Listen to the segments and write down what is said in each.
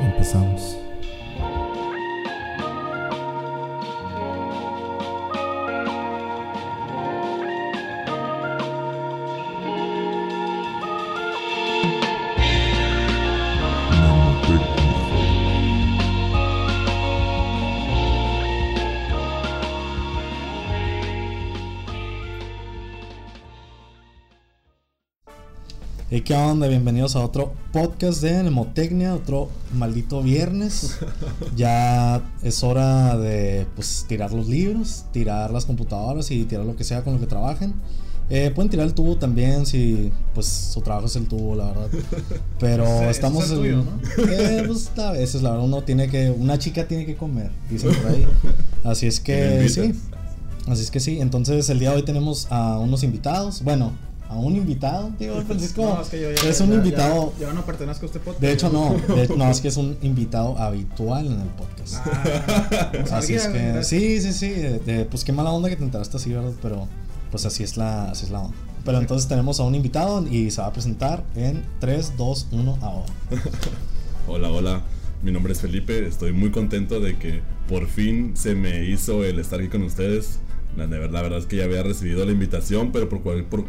Empezamos. Qué onda? Bienvenidos a otro podcast de Nemotecnia, otro maldito viernes. Ya es hora de pues tirar los libros, tirar las computadoras y tirar lo que sea con lo que trabajen. Eh, pueden tirar el tubo también si pues su trabajo es el tubo, la verdad. Pero ese estamos es el tuyo, ¿no? eh, pues a veces la verdad uno tiene que una chica tiene que comer, dicen por ahí. Así es que sí. Así es que sí, entonces el día de hoy tenemos a unos invitados, bueno, a un invitado, digo, Francisco, No, es que yo ya- es un ya- invitado, Ya, yo no pertenezco a este podcast. de hecho no, de- no, es que es un invitado habitual en el podcast. Ah, no así es que, ¿verdad? sí, sí, sí, de- de- pues qué mala onda que te enteraste así, ¿verdad? Pero pues así es la, así es la onda. Pero entonces tenemos a un invitado y se va a presentar en 3, 2, 1 ahora. Hola, hola. Mi nombre es Felipe. Estoy muy contento de que por fin se me hizo el estar aquí con ustedes. La, de verdad, la verdad es que ya había recibido la invitación, pero por, por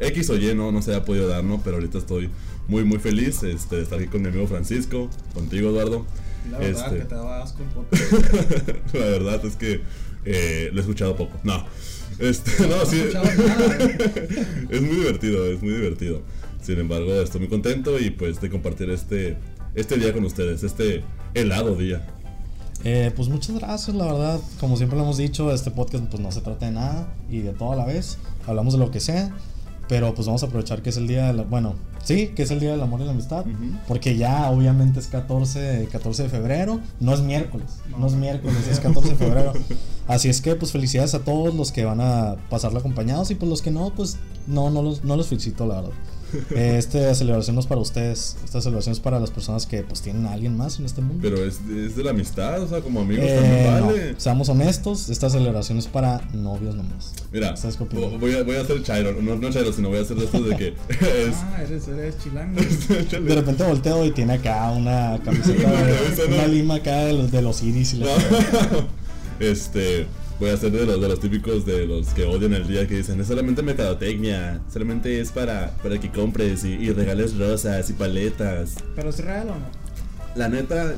X o Y no, no se había podido dar, ¿no? Pero ahorita estoy muy, muy feliz este, de estar aquí con mi amigo Francisco, contigo, Eduardo. La verdad Este, que te daba asco el podcast. la verdad es que eh, lo he escuchado poco. No. Este, no, No sí. nada. es muy divertido, es muy divertido. Sin embargo, estoy muy contento y pues de compartir este, este día con ustedes, este helado día. Eh, pues muchas gracias, la verdad. Como siempre lo hemos dicho, este podcast pues no se trata de nada y de todo a la vez. Hablamos de lo que sea, pero pues vamos a aprovechar que es el día de la, bueno, sí, que es el día del amor y la amistad, porque ya obviamente es 14, 14 de febrero, no es miércoles, no, No. es miércoles, es 14 de febrero. Así es que pues felicidades a todos los que van a pasarlo acompañados y pues los que no, pues no, no los, no los felicito, la verdad. Eh, Esta celebración no es para ustedes, esta celebración es para las personas que pues tienen a alguien más en este mundo. Pero es, es de la amistad, o sea, como amigos Eh, también no, vale. seamos honestos, esta celebración es para novios nomás. Mira, ¿Sabes qué voy a, voy a hacer chairo, no, no chairo, sino voy a hacer de esto de que es... Ah, eres, eres chilango. De repente volteo y tiene acá una camiseta, de, no. una lima acá de los, de los iris y la este voy a ser de los de los típicos de los que odian el día que dicen es solamente mercadotecnia solamente es para para que compres y, y regales rosas y paletas Pero es real o no? la neta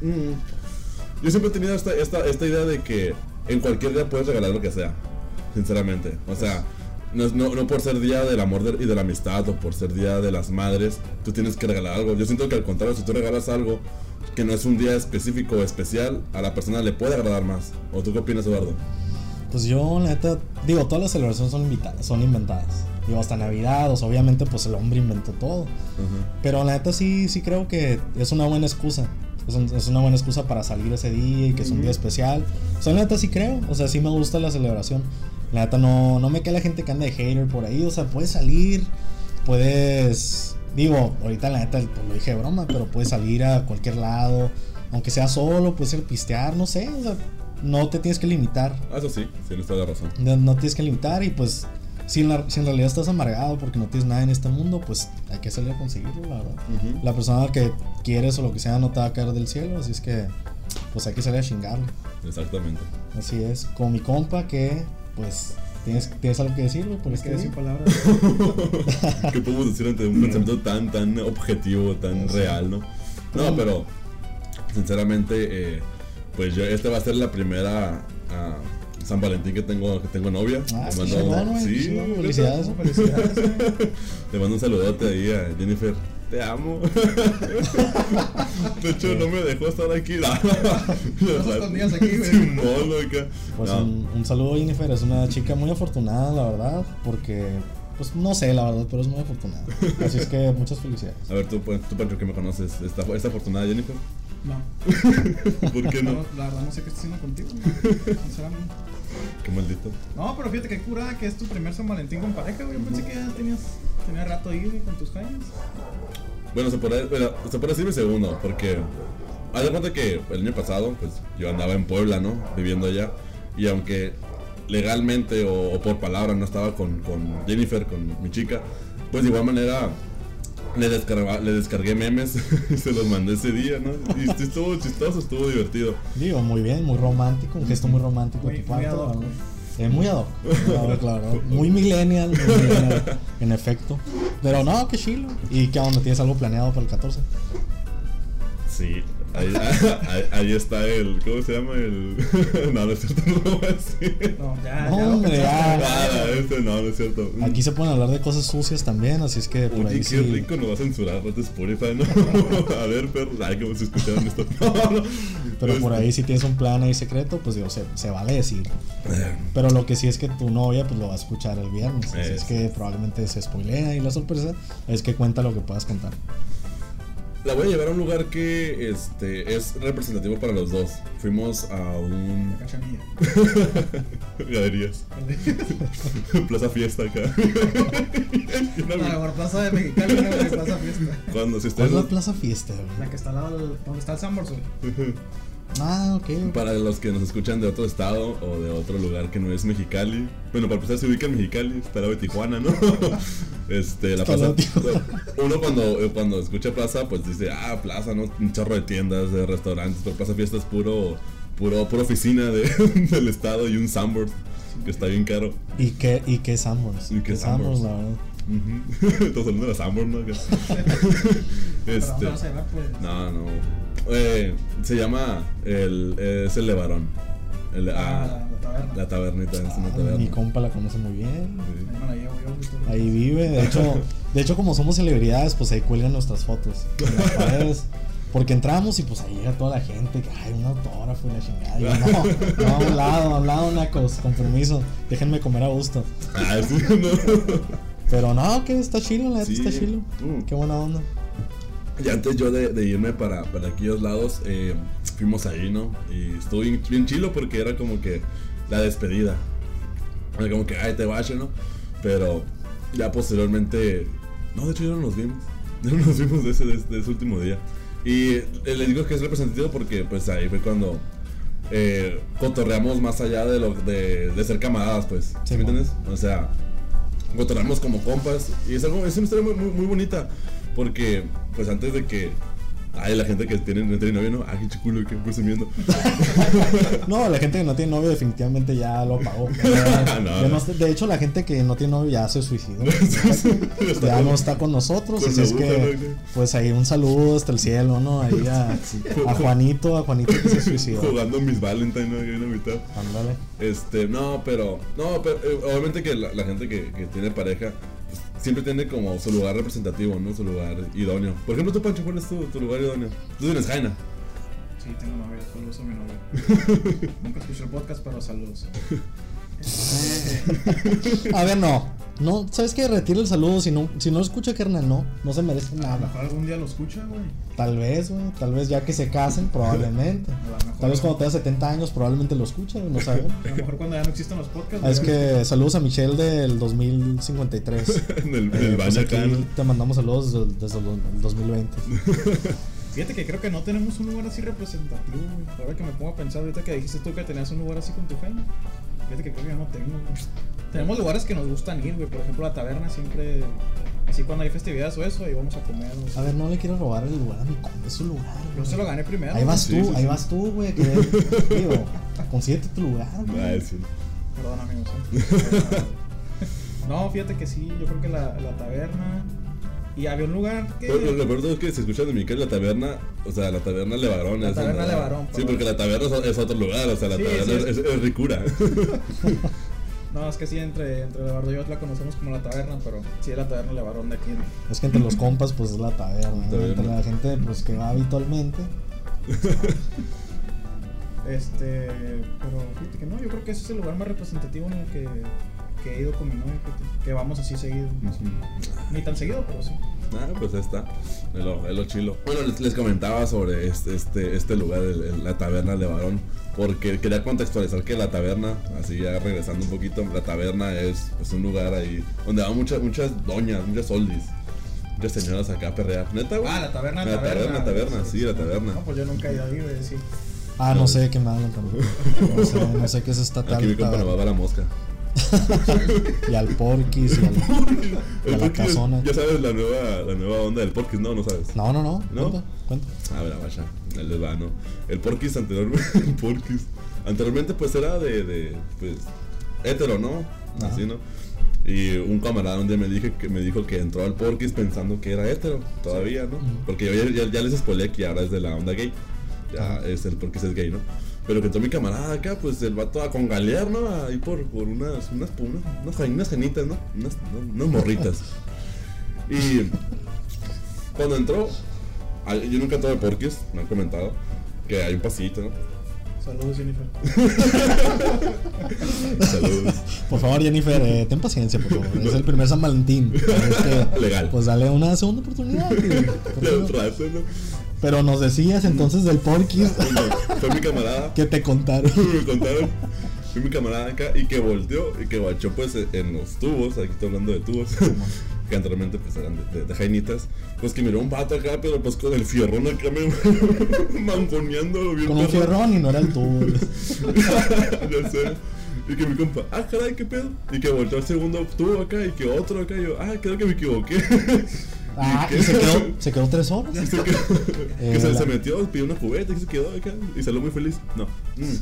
mm, yo siempre he tenido esta, esta, esta idea de que en cualquier día puedes regalar lo que sea sinceramente o sea no, no, no por ser día del amor de- y de la amistad o por ser día de las madres, tú tienes que regalar algo. Yo siento que al contrario, si tú regalas algo que no es un día específico o especial, a la persona le puede agradar más. ¿O tú qué opinas, Eduardo? Pues yo, la neta, digo, todas las celebraciones son, son inventadas. Digo, hasta Navidad, o sea, obviamente, pues el hombre inventó todo. Pero la neta sí, sí creo que es una buena excusa. Es, un- es una buena excusa para salir ese día y que es un día especial. O sea, la neta sí creo. O sea, sí me gusta la celebración. La neta no, no me cae la gente que anda de hater por ahí. O sea, puedes salir, puedes... Digo, ahorita la neta pues, lo dije de broma, pero puedes salir a cualquier lado. Aunque sea solo, puedes ir a pistear, no sé. O sea, no te tienes que limitar. Ah, eso sí, tienes toda la razón. No, no tienes que limitar y pues si en, la- si en realidad estás amargado porque no tienes nada en este mundo, pues hay que salir a conseguirlo, la verdad. La persona que quieres o lo que sea no te va a caer del cielo, así es que pues hay que salir a chingarle. Exactamente. Así es, con mi compa que pues tienes, tienes algo que decir, güey, por Es este sin palabras. ¿Qué podemos decir ante un pensamiento tan, tan objetivo, tan Sí. real, no? No, pero sinceramente, eh, pues yo, esta va a ser la primera ah, San Valentín que tengo, que tengo novia. Ah, Le mando- sí, chingón, neta. felicidades. Felicidades. Le mando un saludote ahí a Jennifer. Te amo. De hecho, no me dejó estar aquí. Escondidas aquí, güey. Pues No. un, un saludo Jennifer, es una chica muy afortunada, la verdad, porque pues no sé, la verdad, pero es muy afortunada. Así es que muchas felicidades. A ver, tú, pues, tú Pancho, que me conoces, ¿está, está afortunada Jennifer? No. ¿Por qué no? No, La verdad no sé qué estoy haciendo contigo, sinceramente. Qué maldito. No, pero fíjate que curada que es tu primer San Valentín con pareja, güey. Yo pensé que ya tenías, tenías rato ahí con tus jaimes. Bueno, se puede, bueno, se puede decir mi segundo, porque haz de cuenta que el año pasado, pues yo andaba en Puebla, ¿no? Viviendo allá. Y aunque legalmente o, o por palabra no estaba con, con Jennifer, con mi chica, pues de igual manera le, descarga- le descargué memes y se los mandé ese día, ¿no? Y estuvo chistoso, estuvo divertido. Digo, muy bien, muy romántico, un gesto muy romántico Muy- muy verdad. Eh, muy ad hoc, claro. Muy millennial, muy millennial, en efecto. Pero no, qué chilo. ¿Y qué onda? ¿Tienes algo planeado para el 14? Sí, ahí, ahí, ahí está el. ¿Cómo se llama? El. No, no es cierto, no lo voy a decir. No, ya, No, ya lo hombre, pensaste. ya. Nada, este no, no es cierto. Aquí se pueden hablar de cosas sucias también, así es que por Oye, ahí qué sí. rico nos va a censurar de Spotify, ¿no? a ver, perro. Ay, cómo se escucharon esto. Pero por Este, ahí si tienes un plan ahí secreto, pues digo, se, se vale decir. eh, Pero lo que sí es que tu novia pues lo va a escuchar el viernes. Así es Eso. que probablemente se spoilea y la sorpresa es que cuenta lo que puedas contar. La voy a llevar a un lugar que este, es representativo para los dos. Fuimos a un. Cachanilla. Galerías. Plaza Fiesta acá. Una- La mejor plaza de Mexicali, una plaza fiesta. Cuando si ¿Cuál es la plaza fiesta? güey? La que está al lado donde está el güey. Ah, ok. Para los que nos escuchan de otro estado o de otro lugar que no es Mexicali. Bueno, para empezar se ubica en Mexicali, está de Tijuana, ¿no? Este, la plaza. Uno cuando, cuando escucha plaza, pues dice, ah, plaza, ¿no? Un chorro de tiendas, de restaurantes, pero Plaza Fiesta es puro, puro, pura oficina de, del estado y un Sunboard, que está bien caro. ¿Y qué, y qué Sanborns? ¿Y qué Sanborns? la verdad? Hablando de los Sunboard, ¿no? ¿Pero este, pues? no, no. Eh, se llama, el, es el Levarón. El, Ah, ah, la taberna. la tabernita, es una taberna. mi compa la conoce muy bien. Sí. Ahí la vive. De hecho, de hecho, como somos celebridades, pues ahí cuelgan nuestras fotos en las paredes. Porque entramos y pues ahí llega toda la gente, que ay, un autógrafo y la chingada. Y yo, no, no, a un lado, a un lado, nacos, con permiso. Déjenme comer a gusto. Ah, sí, no. Pero no, que está chilo, la neta Sí. está chilo. Mm. Qué buena onda. Y antes yo de, de irme para, para aquellos lados, eh, fuimos ahí, ¿no? Y estuvo bien, bien chilo porque era como que la despedida. Era como que, ay, te vas, ¿no? Pero ya posteriormente, no, de hecho ya no nos vimos. Ya no nos vimos de ese, de ese- último día. Y eh, les digo que es representativo porque pues ahí fue cuando eh, cotorreamos más allá de, lo, de, de ser camaradas, pues. ¿Sí, me entiendes? O sea, cotorreamos como compas. Y es, algo, es una historia muy, muy, muy bonita. Porque, pues antes de que. Ay, la gente que tiene, no tiene novio, ¿no? Ay, chiculo, que presumiendo. No, la gente que no tiene novio definitivamente ya lo pagó. No. Ya no de hecho, la gente que no tiene novio ya se suicidó. ya no está con nosotros. Con así es que, pues ahí un saludo hasta el cielo, ¿no? Ahí a, a Juanito, a Juanito que se suicidó. Jugando Miss Valentine, ¿no? Ahí en la mitad. Ándale. Este, no, pero, no, pero eh, obviamente que la, la gente que, que tiene pareja siempre tiene como su lugar representativo, ¿no? Su lugar idóneo. Por ejemplo, tú, Pancho, ¿cuál es tu, tu lugar idóneo? Tú tienes Jaina. Sí, tengo novia, saludos a mi novia. Nunca escuché el podcast, pero saludos. A ver, no. No, ¿sabes qué? Retira el saludo. Si no, si no escucha carnal, no. No se merece a lo nada. mejor algún día lo escucha, güey. Tal vez, güey. Tal vez ya que se casen, probablemente. A lo mejor. Tal vez cuando tenga 70 años, probablemente lo escuche, no sabemos. A lo mejor cuando ya no existan los podcasts. Ah, Es güey. que saludos a Michelle del 2053. en el, en Eh, el pues te mandamos saludos desde, desde el 2020. Fíjate que creo que no tenemos un lugar así representativo, güey. Ahora que me pongo a pensar, ahorita que dijiste tú que tenías un lugar así con tu Jaime. Fíjate que creo que yo no tengo. Tenemos lugares que nos gustan ir, güey. Por ejemplo, la taberna siempre. Así cuando hay festividades o eso, ahí vamos a comer. A ver, no le quiero robar el lugar a mi compa, es su lugar. Yo güey. se lo gané primero. Ahí vas Sí, tú, sí, ahí sí. vas tú, güey. Que, digo, consíguete tu lugar, güey. sí. Perdón, amigos. ¿eh? no, fíjate que sí, yo creo que la, la taberna. Y había un lugar que. Pero lo peor es que se escucha de mi casa la taberna, o sea, la taberna Levarón. La es taberna Levarón, Sí, porque la taberna es, es otro lugar, o sea, la Sí, taberna sí, es, es- es ricura. No, es que sí, entre, entre Levardo y yo la conocemos como la taberna, pero sí es la taberna Levarón de aquí. ¿no? Es que entre los compas, pues es la taberna. ¿no? Taberna. Entre la gente pues, que va habitualmente. Este, pero fíjate que no, yo creo que ese es el lugar más representativo en el que, que he ido con mi novia, que vamos así seguido. Ni tan seguido, pero sí. Ah, pues ahí está, es lo, es lo chilo. Bueno, les, les comentaba sobre este, este, este lugar, el- el- la taberna Levarón, porque quería contextualizar que la taberna, así ya regresando un poquito, la taberna es pues, un lugar ahí donde van muchas, muchas doñas, muchas oldis, muchas señoras acá a perrear. ¿Neta, güey? Ah, la taberna, La taberna, taberna, sí, la taberna. No, pues yo nunca he ido ahí, güey, sí. Ah, no, sé de qué me hablan tampoco. No sé, no sé qué es esta tal. Aquí mi compa taberna. va a la mosca. Y al porquis y, al- y a la casona. Ya sabes la nueva, la nueva onda del Porky's, no, no sabes. No, no, no. ¿No? Cuenta, cuenta. A ver, vaya, les va, ¿no? El Porky's anteriormente, el anteriormente pues era de, de, pues, hétero, ¿no? Ajá. Así, ¿no? Y un camarada un día me, dije que, me dijo que entró al Porky's pensando que era hétero, todavía, ¿no? Porque yo ya, ya, ya les spoilé que ahora es de la onda gay, ya es el Porky's es gay, ¿no? Pero que entró mi camarada acá, pues el vato a congalear, ¿no? Ahí por, por unas, unas, unas, unas, unas genitas, ¿no? Unas, unas morritas. Y cuando entró, Yo nunca de Porky's, me han comentado que hay un pasito, ¿no? Saludos, Jennifer. Saludos. Por favor, Jennifer, eh, ten paciencia, por favor. Es el primer San Valentín. Es que, Legal. Pues dale una segunda oportunidad. tío. Rato, ¿no? Pero nos decías entonces del porquis Bueno, Fue mi camarada, que te contaron. me contaron. Fue mi camarada acá y que volteó y que guachó pues en los tubos, aquí estoy hablando de tubos, que anteriormente pues eran de, de, de jainitas, pues que miró un vato acá, pero pues con el fierrón acá me mangoneando bien Con un fierrón y no era el tubo. ya sé. Y que mi compa, ah, caray, qué pedo. Y que volteó al segundo tubo acá y que otro acá. Y yo, ah, creo que me equivoqué. Ah, qué? y se quedó, se quedó tres horas. Se quedó- Eh, que se, la- se metió, pidió una cubeta y se quedó acá. Y salió muy feliz. No. Mm.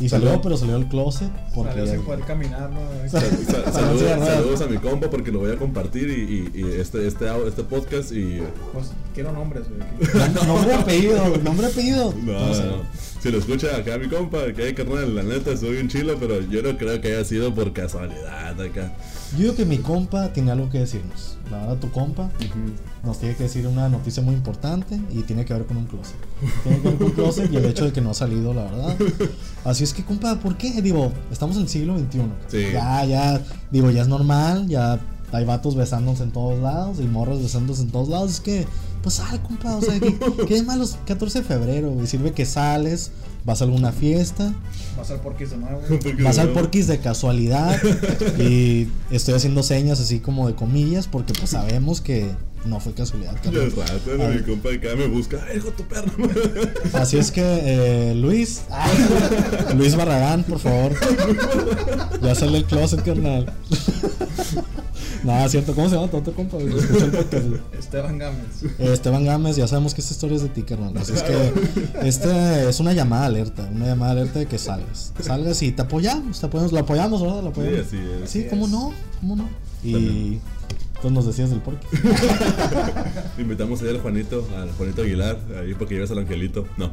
Y salió, Salió. pero salió del closet porque Salió sin poder caminar, ¿no? Sal- sal- Salió en saludos, a mi compa porque lo voy a compartir y, y- y este, este, este podcast y... Pues quiero nombres, güey. Nombre apellido, nombre apellido. No, sé. no. Si lo escucha acá mi compa, que hay carnal, la neta soy un chilo, pero yo no creo que haya sido por casualidad acá. Yo digo que mi compa tiene algo que decirnos. La verdad, tu compa nos tiene que decir una noticia muy importante y tiene que ver con un closet. Tiene que ver con un closet y el hecho de que no ha salido, la verdad. Así es que, compa, ¿por qué? Digo, estamos en el siglo XXI. Sí. Ya, ya, digo, ya es normal, ya hay vatos besándose en todos lados y morras besándose en todos lados. Es que, pues sal, compa, o sea, ¿qué, qué es malo? 14 de febrero, güey. Sirve que sales, vas a alguna fiesta, Vas al porquis de nuevo. Vas al porquis de casualidad y estoy haciendo señas así como de comillas porque pues sabemos que no fue casualidad. Ya carnal. rato, ¿no? mi compa acá me busca, "Ay, hijo tu perro. Así es que eh, Luis, Luis Barragán, por favor, ya sale el closet, carnal. Nada, cierto, ¿cómo se llama tu otro compa? Esteban Gámez. Eh, Esteban Gámez, ya sabemos que esta historia es de ti, carnal. Así es que este es una llamada alerta, una llamada alerta de que salgas. Salgas y te apoyamos, te apoyamos, lo apoyamos, ¿verdad? Lo apoyamos. Sí, así es. Sí, Así ¿cómo es. no? ¿Cómo no? Y También. Entonces nos decías del porquis. Invitamos ayer al Juanito, al Juanito Aguilar, ahí para que lleves al angelito. No.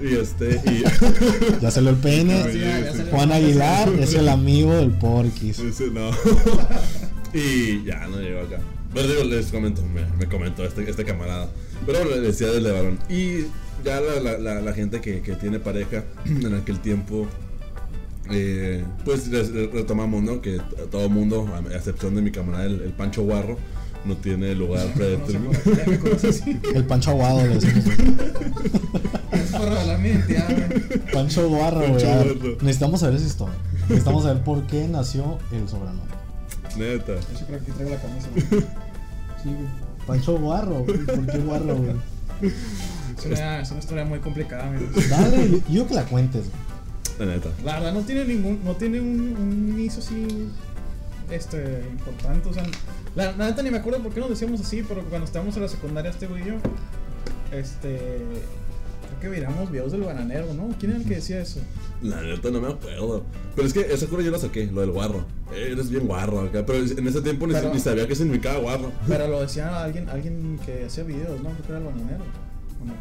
Y este, y. Ya salió el pene. Sí, ya- ya salió. Juan Aguilar es el amigo del porquis. Ese no. y ya no llegó acá. Pero digo, les comento, me, me comentó este, este camarada. Pero bueno, le decía del de varón. Y ya la, la, la, la gente que, que tiene pareja en aquel tiempo. Eh, pues retomamos, ¿no? Que todo mundo, a excepción de mi camarada, el, el Pancho Guarro, no tiene lugar predeterminado. El Pancho Aguado le decimos. Es por identidad, güey. Pancho Guarro, güey. Necesitamos saber esa historia. Necesitamos saber por qué nació el sobrenombre. Neta. Hecho, creo que traigo la camisa. güey. Sí, güey. Pancho Guarro, güey. ¿por qué Guarro, güey? Es una, es una historia muy complicada, amigos. Dale, yo, yo que la cuentes, güey. La neta. La verdad no tiene ningún, no tiene un, un inicio así, este, importante, o sea, la, la neta ni me acuerdo por qué nos decíamos así, pero cuando estábamos en la secundaria este güey y yo, este, creo que miramos videos del bananero, ¿no? ¿Quién era el que decía eso? La neta no me acuerdo. Pero es que esa cura yo la saqué, lo del guarro. Eh, Eres bien guarro acá. Pero en ese tiempo ni, Pero- ni sabía qué significaba guarro. Pero lo decía alguien, alguien que hacía videos, ¿no? Creo que era el bananero. ¿o no?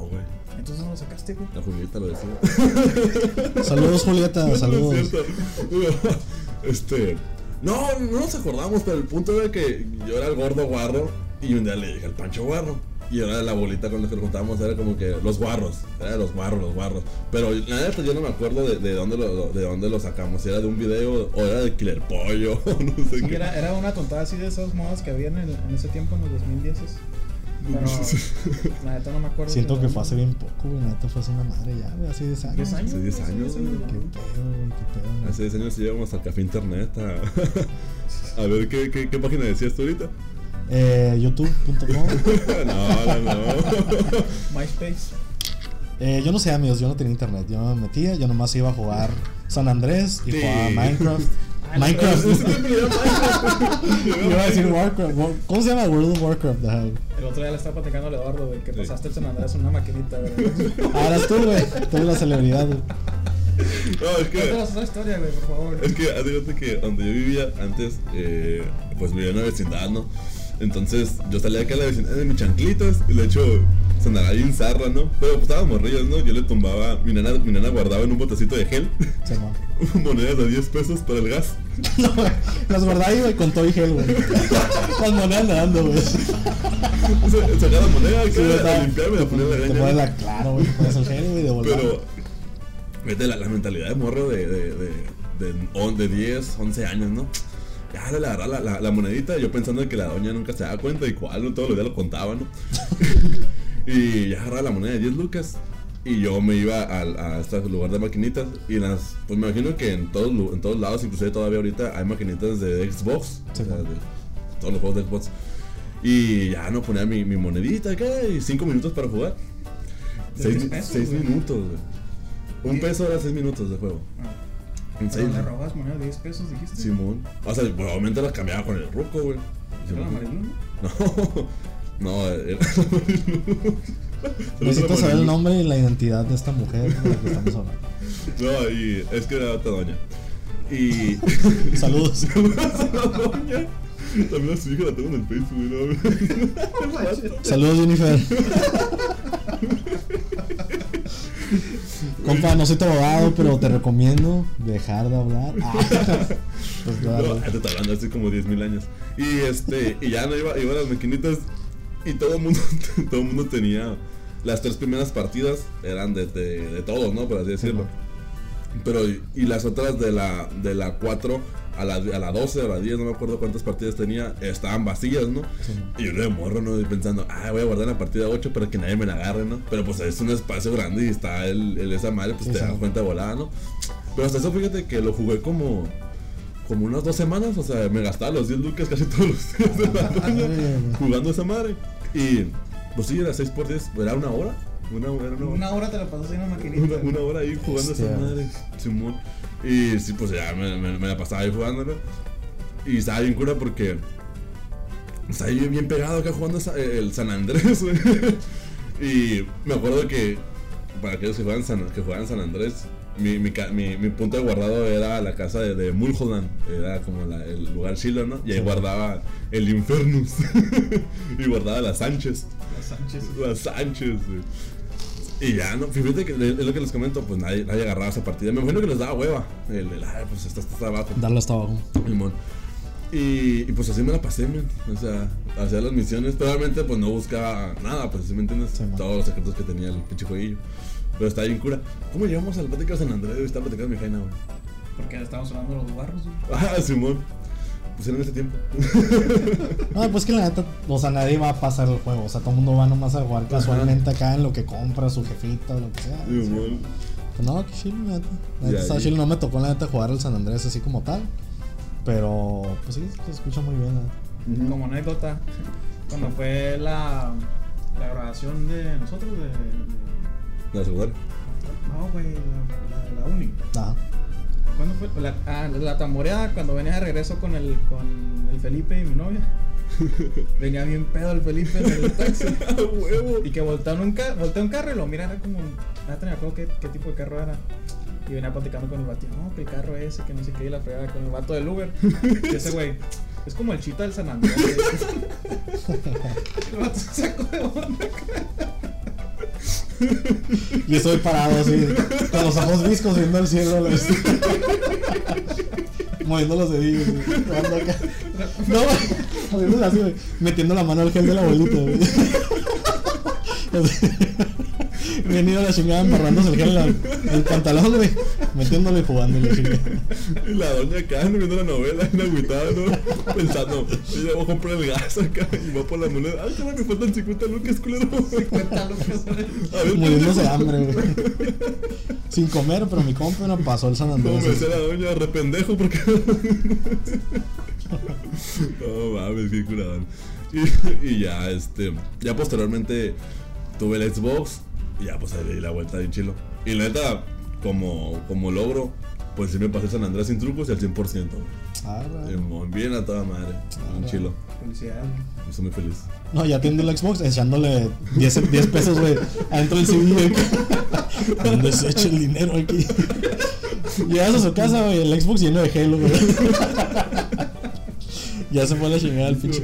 No, güey. Entonces no lo sacaste, güey. La Julieta lo decía. Saludos, Julieta, No, saludos. No. Este. No, no nos acordamos, pero el punto era que yo era el gordo guarro y un día le dije al Pancho Guarro. Y ahora la bolita con la que lo contábamos era como que los guarros, era los guarros, los guarros. Pero la neta yo no me acuerdo de, de dónde lo, de dónde lo sacamos, si era de un video o era de Killer Pollo, o no sé Sí, qué. era, era una tontada así de esas modas que había en, el- en ese tiempo, en los 2010. Pero la neta no me acuerdo. Siento que fue hace bien poco, güey. Neta fue hace una madre ya, güey. Hace 10 años. 10 años. Hace 10 hace años, güey. Qué pedo, güey, qué pedo. güey. Hace 10 años íbamos al café internet a, a ver ¿qué, qué, qué página decías tú ahorita. Eh, YouTube.com. no, no, no. MySpace. Eh, yo no sé, amigos, yo no tenía internet. Yo me metía, yo nomás iba a jugar San Andrés y Sí. jugaba Minecraft. Ah, Minecraft. Yo iba a decir Warcraft. War- ¿Cómo se llama? World of Warcraft. El otro día le estaba platicando a Eduardo, güey, que Sí. pasaste el San Andrés en una maquinita, güey. Ahora tú, güey. Tú eres la celebridad, güey. No, es que. Cuéntanos esa historia, güey, por favor. Es que, fíjate que donde yo vivía antes, eh, pues vivía en una vecindad, ¿no? Entonces yo salía acá a la vecindad de mis chanclitos y de hecho sonará bien zarra, ¿no? Pero pues estábamos morrillos, ¿no? Yo le tumbaba, mi nana, mi nana guardaba en un botecito de gel llama. monedas de 10 pesos para el gas. No, güey. Las guardaba güey, con todo y gel, güey. Las monedas nadando, güey. Sa- Sacaba la moneda acá, Sí, a limpiarme, la ponía en la Te claro, güey. Pones el gel, güey, de. Pero, vete, la, la mentalidad de morro de, de, de, de, on- de 10, 11 años, ¿no? Ya le agarraba la, la, la monedita, yo pensando que la doña nunca se daba cuenta y cuál, ¿no? todos los días lo contaba, ¿no? Y ya agarraba la moneda de 10 lucas y yo me iba al, a este lugar de maquinitas y las, pues me imagino que en todos, en todos lados, inclusive todavía ahorita hay maquinitas de Xbox, Sí. o sea, de todos los juegos de Xbox. Y ya no ponía mi, mi monedita acá y 5 minutos para jugar. De 6 10 pesos, güey. minutos, güey. Un peso era 6 minutos de juego. Ah, En seis. le robas moneda de 10 pesos, dijiste. Simón. O sea, probablemente las cambiaba con el ruco, güey. ¿Era la Marilu, no? No, no, era. Necesito saber el nombre y la identidad de esta mujer de la que estamos hablando. No, y es que era otra doña. Y. Saludos. doña. También a su hija la tengo en el Facebook, ¿no? Saludos, Jennifer. Compa, no soy tu abogado, pero te recomiendo dejar de hablar. Ah. Pues No, claro. te está hablando hace como 10.000 años. Y este, y ya no iba, iba a las maquinitas y todo el mundo, todo el mundo tenía las tres primeras partidas eran de, de, de todos, ¿no? Por así decirlo. Pero y, las otras de la de la 4 a la, a la 12, a la 10, no me acuerdo cuántas partidas tenía, estaban vacías, ¿no? Sí. Y yo de morro, ¿no? Y pensando, ah, voy a guardar la partida 8 para que nadie me la agarre, ¿no? Pero pues es un espacio grande y está el, el- esa madre, pues Sí, te sí. das cuenta volada, ¿no? Pero hasta eso, fíjate que lo jugué como, como unas dos semanas, o sea, me gastaba los 10 lucas casi todos los días de la doña jugando esa madre. Y pues sí, era 6 por 10, era una hora. Una, hora. Una hora te la pasas en una maquinita. Una, una hora ahí jugando Hostia. esa madre, Simón. Y sí, pues ya me, me- me la pasaba ahí jugándolo. Y estaba bien cura porque estaba ahí bien, bien pegado acá jugando esa- el San Andrés, güey. Y me acuerdo que para aquellos que juegan San, que juegan San Andrés, mi, mi, mi- mi punto de guardado era la casa de, de Mulholland, era como la- el lugar chilo, ¿no? Y ahí Sí. guardaba el Infernus y guardaba las Sánchez. Las Sánchez. Las Sánchez, güey. Y ya, no, fíjate que es lo que les comento, pues nadie, nadie agarraba esa partida. Me imagino que les daba hueva. El, el pues está hasta abajo. Darlo hasta abajo. Y, y pues así me la pasé, man. O sea, hacía las misiones. Pero pues no buscaba nada, pues si me entiendes. Sí. Todos los secretos que tenía el pinche jueguillo. Pero está bien cura. ¿Cómo llegamos al plática de San Andrés? Está platicando mi jaina, güey. Porque estábamos hablando de los barros, güey. Ah, Simón. Pues en ese tiempo. No, pues que la neta, o sea, nadie va a pasar el juego. O sea, todo el mundo va nomás a jugar casualmente acá en lo que compra su jefita o lo que sea. Simón. Pues no, que chill, la neta. La neta Ya, está ya. chill. No me tocó la neta jugar al San Andrés así como tal. Pero, pues sí, se escucha muy bien. la neta. Como anécdota, cuando fue la, la grabación de nosotros, de. de- La secundaria. no, güey, la, la la uni. Ajá. ¿Cuándo fue? La, ah, la tamboreada, cuando venía de regreso con el, con el Felipe y mi novia. Venía bien pedo el Felipe en el taxi. ¡A huevo! Y que volteó un, ca volteó un carro y lo mira, era como. No me acuerdo qué, qué tipo de carro era. Y venía platicando con el vato. No, que el carro ese, que no sé qué, y la fregada con el vato del Uber. Y ese güey. Es como el chita del San Andrés. el vato se sacó de onda. Y estoy parado así, con los ojos viscos viendo el cielo. vez. Moviendo los dedillos. acá. No, así, Metiendo la mano al gel de la abuelita, güey. Así, Bien ido a la chingada embarrándose el gel la- el pantalón, güey. Metiéndolo y jugando y la chingada. Y la doña acá viendo la novela, en agüitada, ¿no? Pensando, yo voy a comprar el gas acá y va por la moneda. Ay, cabrón, me faltan 50 lucas, culero. Cuéntalo, pues, A ver, Muriéndose de hambre, güey. Sin comer, pero mi compa no pasó el San Como me Andrés. decía la doña, arrependejo, porque. no mames, qué curadón. Y, y ya, este. Ya posteriormente tuve el Xbox. Y ya, pues ahí le di la vuelta bien chilo. Y la neta, como, como logro, pues sí me pasé San Andrés sin trucos y al 100%. güey. Arre. Simón, Bien a toda madre. Arre. chilo. Felicidades. Me Estoy muy feliz. No, ya tiene el Xbox echándole 10, 10 pesos, güey, adentro del CD. güey. ¿Dónde se echa el dinero aquí? Llegas a su casa, güey, el Xbox lleno de Halo, güey. Ya se fue la chingada el pinche.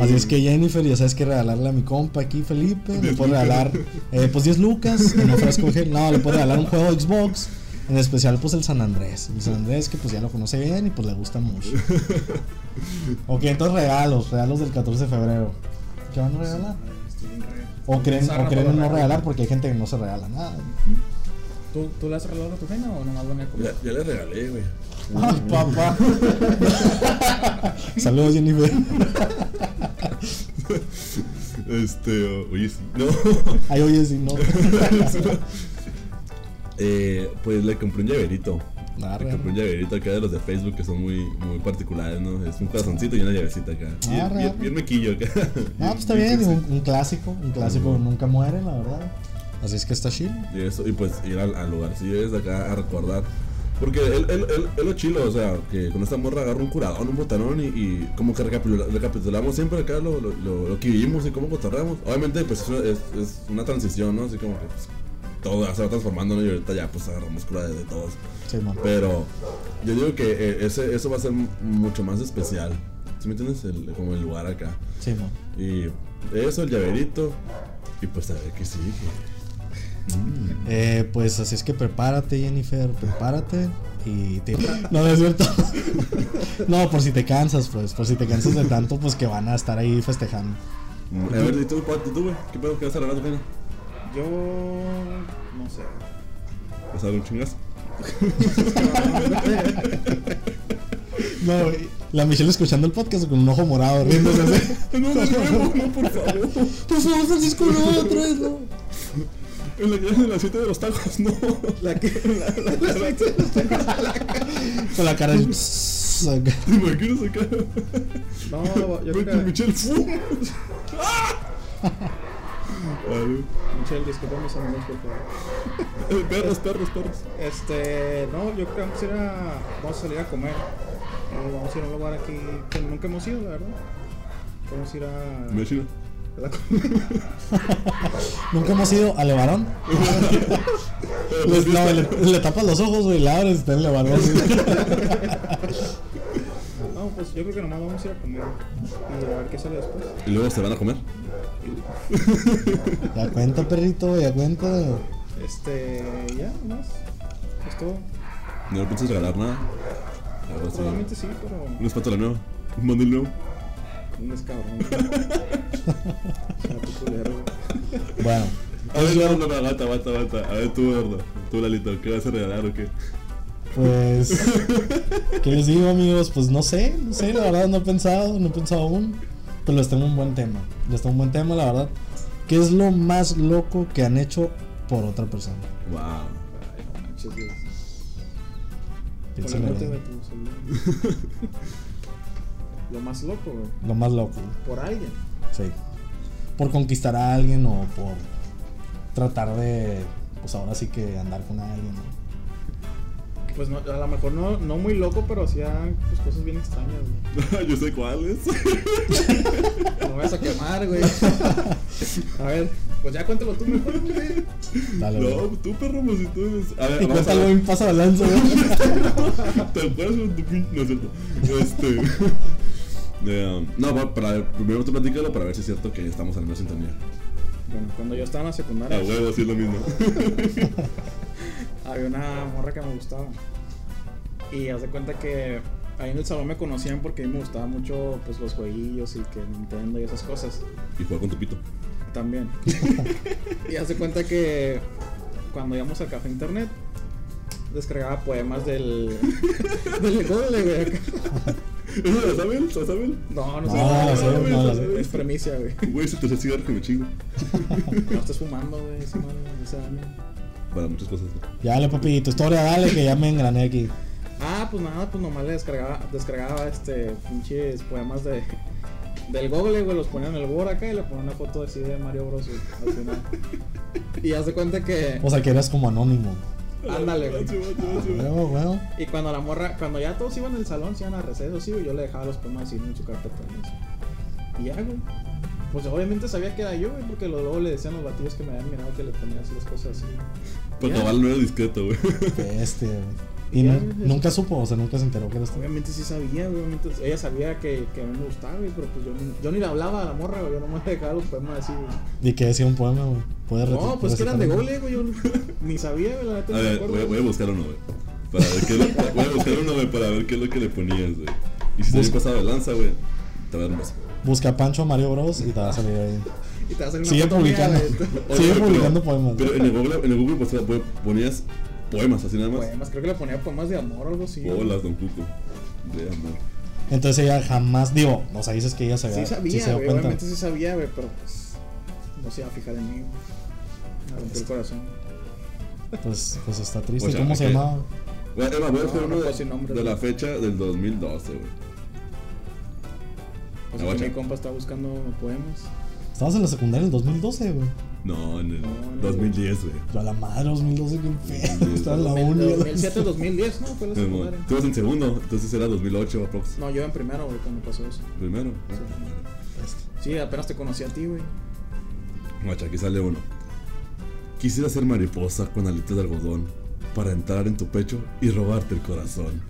Así es que Jennifer, ya sabes que regalarle a mi compa aquí, Felipe. Le 10 puedo regalar, eh, pues 10 lucas en un frasco de gel. No, le puedo regalar un juego de Xbox. En especial, pues el San Andrés. El San Andrés, que pues ya lo conoce bien y pues le gusta mucho. Ok, entonces regalos, regalos del 14 de febrero. ¿Qué van a regalar? Estoy bien re- O creen, o creen no regalar. porque hay gente que no se regala nada. ¿Tú, ¿Tú le has regalado a tu reina o nomás venía a comer? Ya, ya le regalé, güey. Ay, papá. Saludos, Jennifer. Este, oye, sí. No. Ay, oye, si no. eh, pues le compré un llaverito. Arre. Le compré un llaverito acá de los de Facebook que son muy, muy particulares, ¿no? Es un corazoncito y una llavecita acá. Bien, Arre, bien, arre. bien mequillo acá. Ah, pues está bien, un, un clásico. Un clásico que nunca muere, la verdad. Así es que está chido. Y eso, y pues ir al, al lugar, si es de acá a recordar. Porque él, él, él, él lo chilo, o sea, que con esta morra agarra un curadón, un botanón y, y como que recapitula- recapitulamos siempre acá lo, lo, lo, lo que vivimos y cómo cotorreamos. Obviamente, pues es, es una transición, ¿no? Así como que pues, todo se va transformando, ¿no? Y ahorita ya pues agarramos cura de, de todos. Sí, man. Pero yo digo que eh, ese, eso va a ser mucho más especial. ¿Sí me entiendes? El- como el lugar acá. Sí, man. Y eso, el llaverito. Y pues a ver qué sigue. Eh, pues así es que prepárate, Jennifer, prepárate. Y te... No, es cierto. No, por si te cansas, pues. Por si te cansas de tanto, pues que van a estar ahí festejando. Mm, A ver, ¿y tú, tú, güey? ¿Qué pedo? ¿Qué vas a regalar, Pena? Yo. No sé. ¿Vas a dar un chingazo? No, güey, la Michelle escuchando el podcast con un ojo morado, riéndose. No, no, no, no, por favor. Por favor, Francisco, no, otra vez, no. En la en la 7 de los tacos, no. La que. La, la, la- Con la cara de... ¿Te imaginas acá? no, yo creo que. Michelle Fu. Vale. Michelle, disculpa a amigos, por favor. Eh, Perros, perros, perros. Este. No, yo creo que vamos a ir a. Vamos a salir a comer. Eh, vamos a ir a un lugar aquí que nunca hemos ido, la verdad. Vamos a ir a. Me Nunca hemos ido a Levarón. Le, no, le, le tapas los ojos, güey, la abres y está en Levarón. No, pues yo creo que nomás vamos a ir a comer. Y a ver qué sale después. ¿Y luego se van a comer? Ya cuenta, perrito, ya cuenta. Este. Ya, nomás. Es todo. ¿No le piensas regalar nada? Probablemente sí, pero. ¿Una espátula nueva? ¿Un mandil nuevo? Un escabrón. Chato culero. Bueno, A ver, no, no, no, aguanta, aguanta, aguanta. A ver, tú, gordo. Tú, Lalito, ¿qué vas a regalar o qué? pues. ¿Qué les digo, amigos? Pues no sé, no sé, la verdad no he pensado, no he pensado aún. Pero les tengo un buen tema. Les tengo un buen tema, la verdad. ¿Qué es lo más loco que han hecho por otra persona? Wow. Ay, no manches, Dios. Piénsalo Lo más loco, güey. Lo más loco, Por alguien. sí. Por conquistar a alguien o por tratar de, pues ahora sí que andar con alguien. ¿no? Pues no, a lo mejor no, no muy loco, pero hacía pues, cosas bien extrañas, güey. Yo sé cuáles. No me vas a quemar, güey. A ver, pues ya cuéntalo tú mejor, güey. Dale, güey. No, tú, perro, pues si tú eres. A ver, Y vamos a cuéntalo ver. en paso de lanza, güey. ¿Te acuerdas de tu pin- No es cierto. Este. Eh, no, pa- para, primero tú platícalo para ver si es cierto que estamos en la misma sintonía. Bueno, cuando yo estaba en la A secundaria, huevo, sí es lo mismo. había una morra que me gustaba. Y haz de cuenta que ahí en el salón me conocían porque a mí me gustaban mucho pues, los jueguillos y que Nintendo y esas cosas. Y jugar con tu pito. También. y haz de cuenta que cuando íbamos al café internet, descargaba poemas del. del Google, güey. acá. ¿Eso la saben? ¿La saben? No, no, No, sé. no, sé. sé. Es premicia, güey. Güey, ese tercer cigarro que me chingo. No estés fumando, güey. esa madre, ese año. Para muchas cosas. Ya, dale, papi, tu historia, dale, que ya me engrané aquí. Ah, pues nada, pues nomás le descargaba, descargaba este pinches poemas de, del Google, güey, los ponían en el Word acá y le ponían una foto así de Mario Bros. al final. y haz de cuenta que. O sea, que eras como anónimo. Ándale, güey. Bueno, bueno. Y cuando la morra, cuando ya todos iban al salón, se iban a receso, sí, güey, yo le dejaba los poemas así en su carpeta. ¿no? Y ya, güey. Pues obviamente sabía que era yo, güey, porque luego le decían los batidos que me habían mirado que le ponía así las cosas así. Pero Ya. cabal no era discreto, güey. Este, güey. Y güey. nunca supo, o sea, nunca se enteró que eras tú. Obviamente sí sabía, güey, obviamente ella sabía que, que a mí me gustaba, güey, pero pues yo, ni- yo ni le hablaba a la morra, güey, yo nomás le dejaba los poemas así, güey. ¿Y que decía un poema, güey? ¿Puedes No, pues que eran de gole, güey, yo ni sabía, güey, la neta A no ver, acuerdo. voy, voy a buscar uno, güey. Para ver qué es lo- voy a buscar uno, güey, para ver qué es lo que le ponías, güey. Y si te había Busca. pasado de lanza, güey, te va a dar más. Busca Pancho Mario Bros y te va a salir ahí. Y te va a una Sigue publicando. Sigue publicando poemas. Pero en el Google, en el Google pues, ponías poemas, así nada más. Poemas, creo que le ponía poemas de amor o algo así. Bolas, don Cuco. De amor. Entonces ella jamás, digo, o sea, dices que ella sabía. Sí sí sabía, se dio güey, cuenta. obviamente sí sabía, güey, pero pues no se iba a fijar en mí, güey. Me rompió el corazón. Pues, pues está triste. O sea, ¿Cómo se que- llamaba? Bueno, Emma, voy a buscar No, no uno de, nombres, de la fecha del 2012, güey. O sea, que mi compa está buscando poemas. Estabas en la secundaria en el 2012, güey. No, en el No, no, 2010, güey. Yo a la madre, 2012, qué pedo. Estaba en la 2000, uni. 2007, 2010, ¿no? Fue la secundaria. Tú vas en segundo, entonces era 2008 aprox. No, yo en primero, güey, cuando pasó eso. Primero. Sí, apenas te conocí a ti, güey. Guacha, aquí sale uno. Quisiera ser mariposa con alitas de algodón para entrar en tu pecho y robarte el corazón.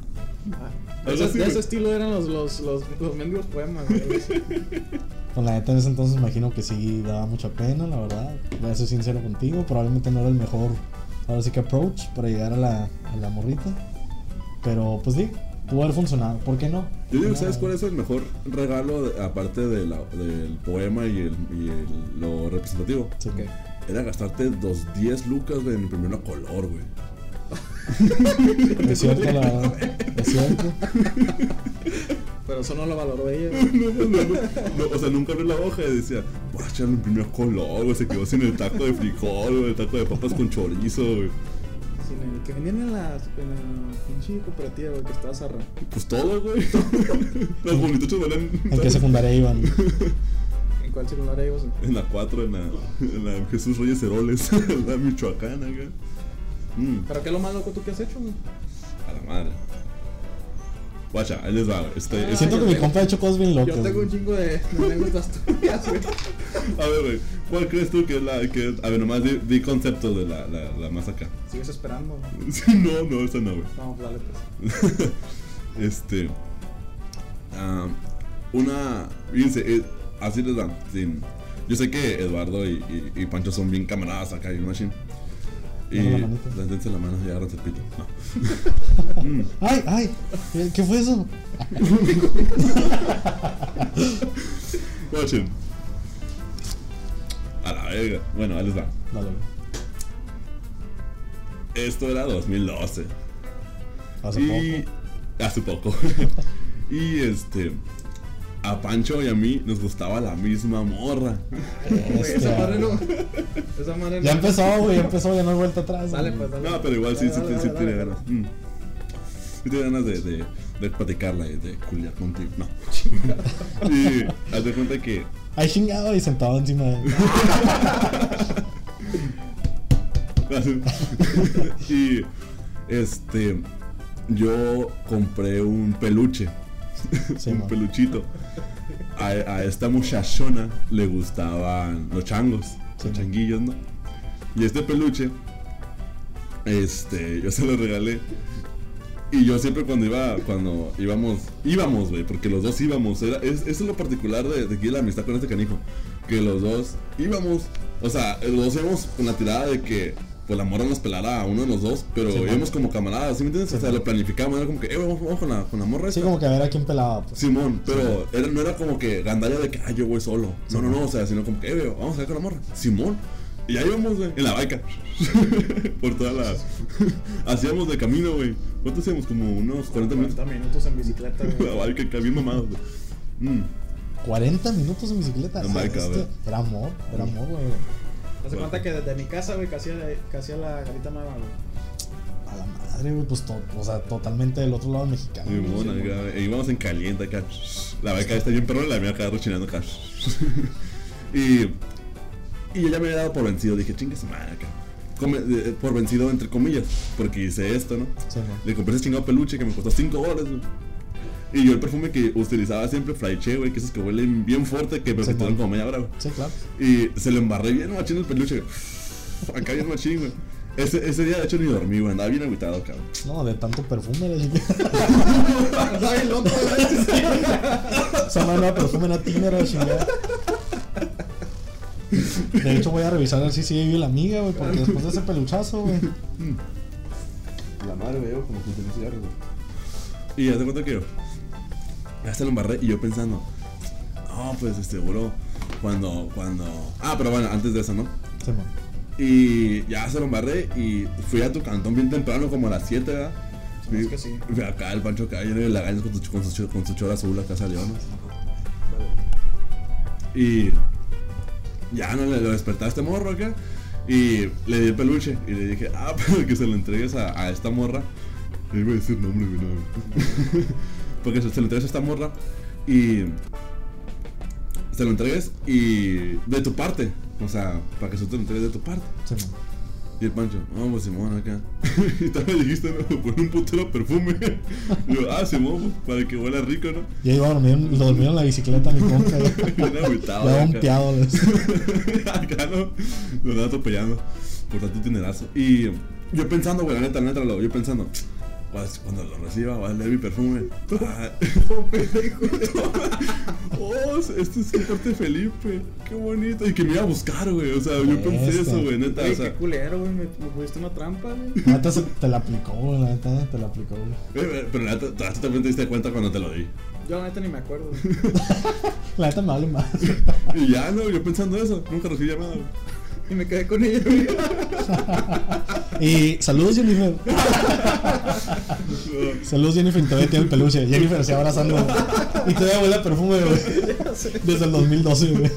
Ah, de, ese, de estilo eran los, los, los, los mendigos poemas, güey. Pues la neta en ese entonces imagino que sí daba mucha pena, la verdad. Voy a ser sincero contigo. Probablemente no era el mejor, ahora sí que approach para llegar a la, a la morrita. Pero pues sí, pudo haber funcionado. ¿Por qué no? Yo digo, ¿sabes cuál es el mejor regalo de- aparte de la- del poema y, el, y el- lo representativo? Sí, Ok. Era gastarte dos 10 lucas en imprimir una color, güey. Es cierto, la verdad. Es cierto. Pero eso no lo valoró ella. No, no, no, no, o sea, nunca abrió la hoja y decía, voy a echarle imprimir color, güey. Se quedó sin el taco de frijol, güey, el taco de papas con chorizo, güey. Sin el que vendían en la, en la pinche cooperativa, güey, que estaba zarra. Pues todo, güey. Las bonitas valían. ¿En qué secundaria iban? ¿En cuál secundaria ibas? En la 4, en la, en la Jesús Reyes Heroles, en la Michoacana, güey. Mm, ¿Pero qué es lo más loco tú que has hecho, güey? a la madre. Guacha, ahí les va, güey. Este, Ah, Siento yo que mi compa ha hecho cosas bien Yo locas. tengo un chingo de, tuyas, güey. A ver, güey, ¿cuál crees tú que es la. Que, a ver, nomás di, di concepto de la, la, la más acá. Sigues esperando. Sí, no, no, esa no, güey. No, pues dale, pues. Este. una. Fíjense, eh, así les dan. sin- yo sé que Eduardo y, y- y Pancho son bien camaradas acá en Machine. Y. Dame la manita. les dense la mano y agárrense el pito. No. ¡Ay, ay! ¿Qué- ¿Qué fue eso? Watchen. A la verga. Bueno, ahí les va. Dale. Esto era 2012. Hace y. poco. Hace poco. y este. A Pancho y a mí nos gustaba la misma morra. Güey, Este, esa madre no. Esa madre no. Ya empezó, güey, ya empezó, ya no hay vuelta atrás. Dale, pues, dale. No, pero igual sí, sí, Dale, sí, dale, sí dale, tiene ganas. Mm. Sí tiene ganas de, de, de platicarla y de culiar contigo. No. y haz de cuenta que. Ahí chingado y sentado encima de y este. Yo compré un peluche. Sí, un man. peluchito. A, a esta muchachona le gustaban los changos, Sí, los changuillos, ¿no? Y este peluche, este, yo se lo regalé. Y yo siempre cuando iba, cuando íbamos, íbamos, güey, porque los dos íbamos. Era, es, eso es lo particular de, de aquí la amistad con este canijo. Que los dos íbamos, o sea, los dos íbamos con la tirada de que, pues la morra nos pelara a uno de los dos, pero Sí, man. íbamos como camaradas, ¿sí me entiendes? o sea, lo planificábamos, era como que, eh, vamos, vamos con la, con la morra Sí, esta. como que a ver a quién pelaba, pues. Simón, pero era, no era como que gandalla de que, ah, yo voy solo. No, no, no, o sea, sino como que, eh, veo, vamos a ver con la morra. Simón. Y ahí íbamos, güey, en la baica. Por toda la. Hacíamos de camino, güey. ¿Cuánto hacíamos? Como unos 40 minutos. 40 minutos en bicicleta, La güey. baica, acá bien mamados, güey. Mm. 40 minutos en bicicleta. En bike, Ah, a ver. Era amor, era amor, güey. Hace cuenta que desde mi casa, güey, casi, casi a la garita nueva, güey. A la madre. güey, pues, to- o sea, totalmente del otro lado mexicano. Y güey. bueno, e íbamos en caliente acá. La beca está bien perro, la mía acá rechinando acá. y, y yo ya me había dado por vencido. Dije, chingue su madre acá. Come- eh, por vencido, entre comillas, porque hice esto, ¿no? Sí. Le compré ese chingado peluche que me costó 5 dólares, güey. Y yo el perfume que utilizaba siempre, Fraiche, güey, que esos que huelen bien fuerte, que me Sí, como media hora, güey. Sí, claro. Y se lo embarré bien machín el peluche, güey. Acá bien machín, güey. Ese, ese día, de hecho, ni dormí, güey. Andaba bien agüitado, cabrón. No, de tanto perfume, la chica. Andaba bien loco, güey. Esa madre no perfume, tiene, la chingada. De hecho, voy a revisar a ver si sigue viva la amiga, güey, porque después de ese peluchazo, güey. La madre veo como que tenía cigarros, güey. Y ya te cuento que yo. Ya se lo embarré y yo pensando. No, pues este, seguro. Cuando, cuando. Ah, pero bueno, antes de eso, ¿no? Sí, man. Y ya se lo embarré y fui a tu cantón bien temprano, como a las 7, ¿verdad? Es Fui, que sí. fui acá, el Pancho acá, lleno de lagañas con su, con su, con su chora azul, acá salió, ¿no? Y ya no le lo este morro acá y le di el peluche y le dije, ah, pero que se lo entregues a, a esta morra. Le iba a decir nombre, güey, no. Porque se, se lo entregues a esta morra y se lo entregues y de tu parte. O sea, para que se te lo entregues de tu parte. Sí. Y el Pancho, pues Simón acá. y también dijiste, no, pon un putero perfume. Y yo, ah, Simón, pues, para que huela rico, ¿no? Y ahí iba a dormir, lo dormieron en la bicicleta, mi compa. agüitado. Le acá. no, lo andaba atropellando por tanto tinerazo. Y yo pensando, güey, la neta, la neta, lo- yo pensando, cuando lo reciba, va a leer mi perfume. Ah, oh, este es el corte de Felipe, qué bonito. Y que me iba a buscar, güey. O sea, yo pensé eso, güey, neta. Güey, O sea, qué culero, güey. Me, me pusiste una trampa, güey. Se- te la aplicó, güey, la neta, te la aplicó, güey. eh, eh, pero la neta, tú también te diste cuenta cuando te lo di. Yo, la neta, ni me acuerdo. La neta me vale más. Y ya, no, yo pensando eso, nunca recibí llamada, güey. Y me quedé con ella, güey. Y saludos, Jennifer. Saludos, Jennifer. Y todavía tiene el peluche. Jennifer se abrazando. Y todavía huele a perfume, güey. Desde el 2012, güey.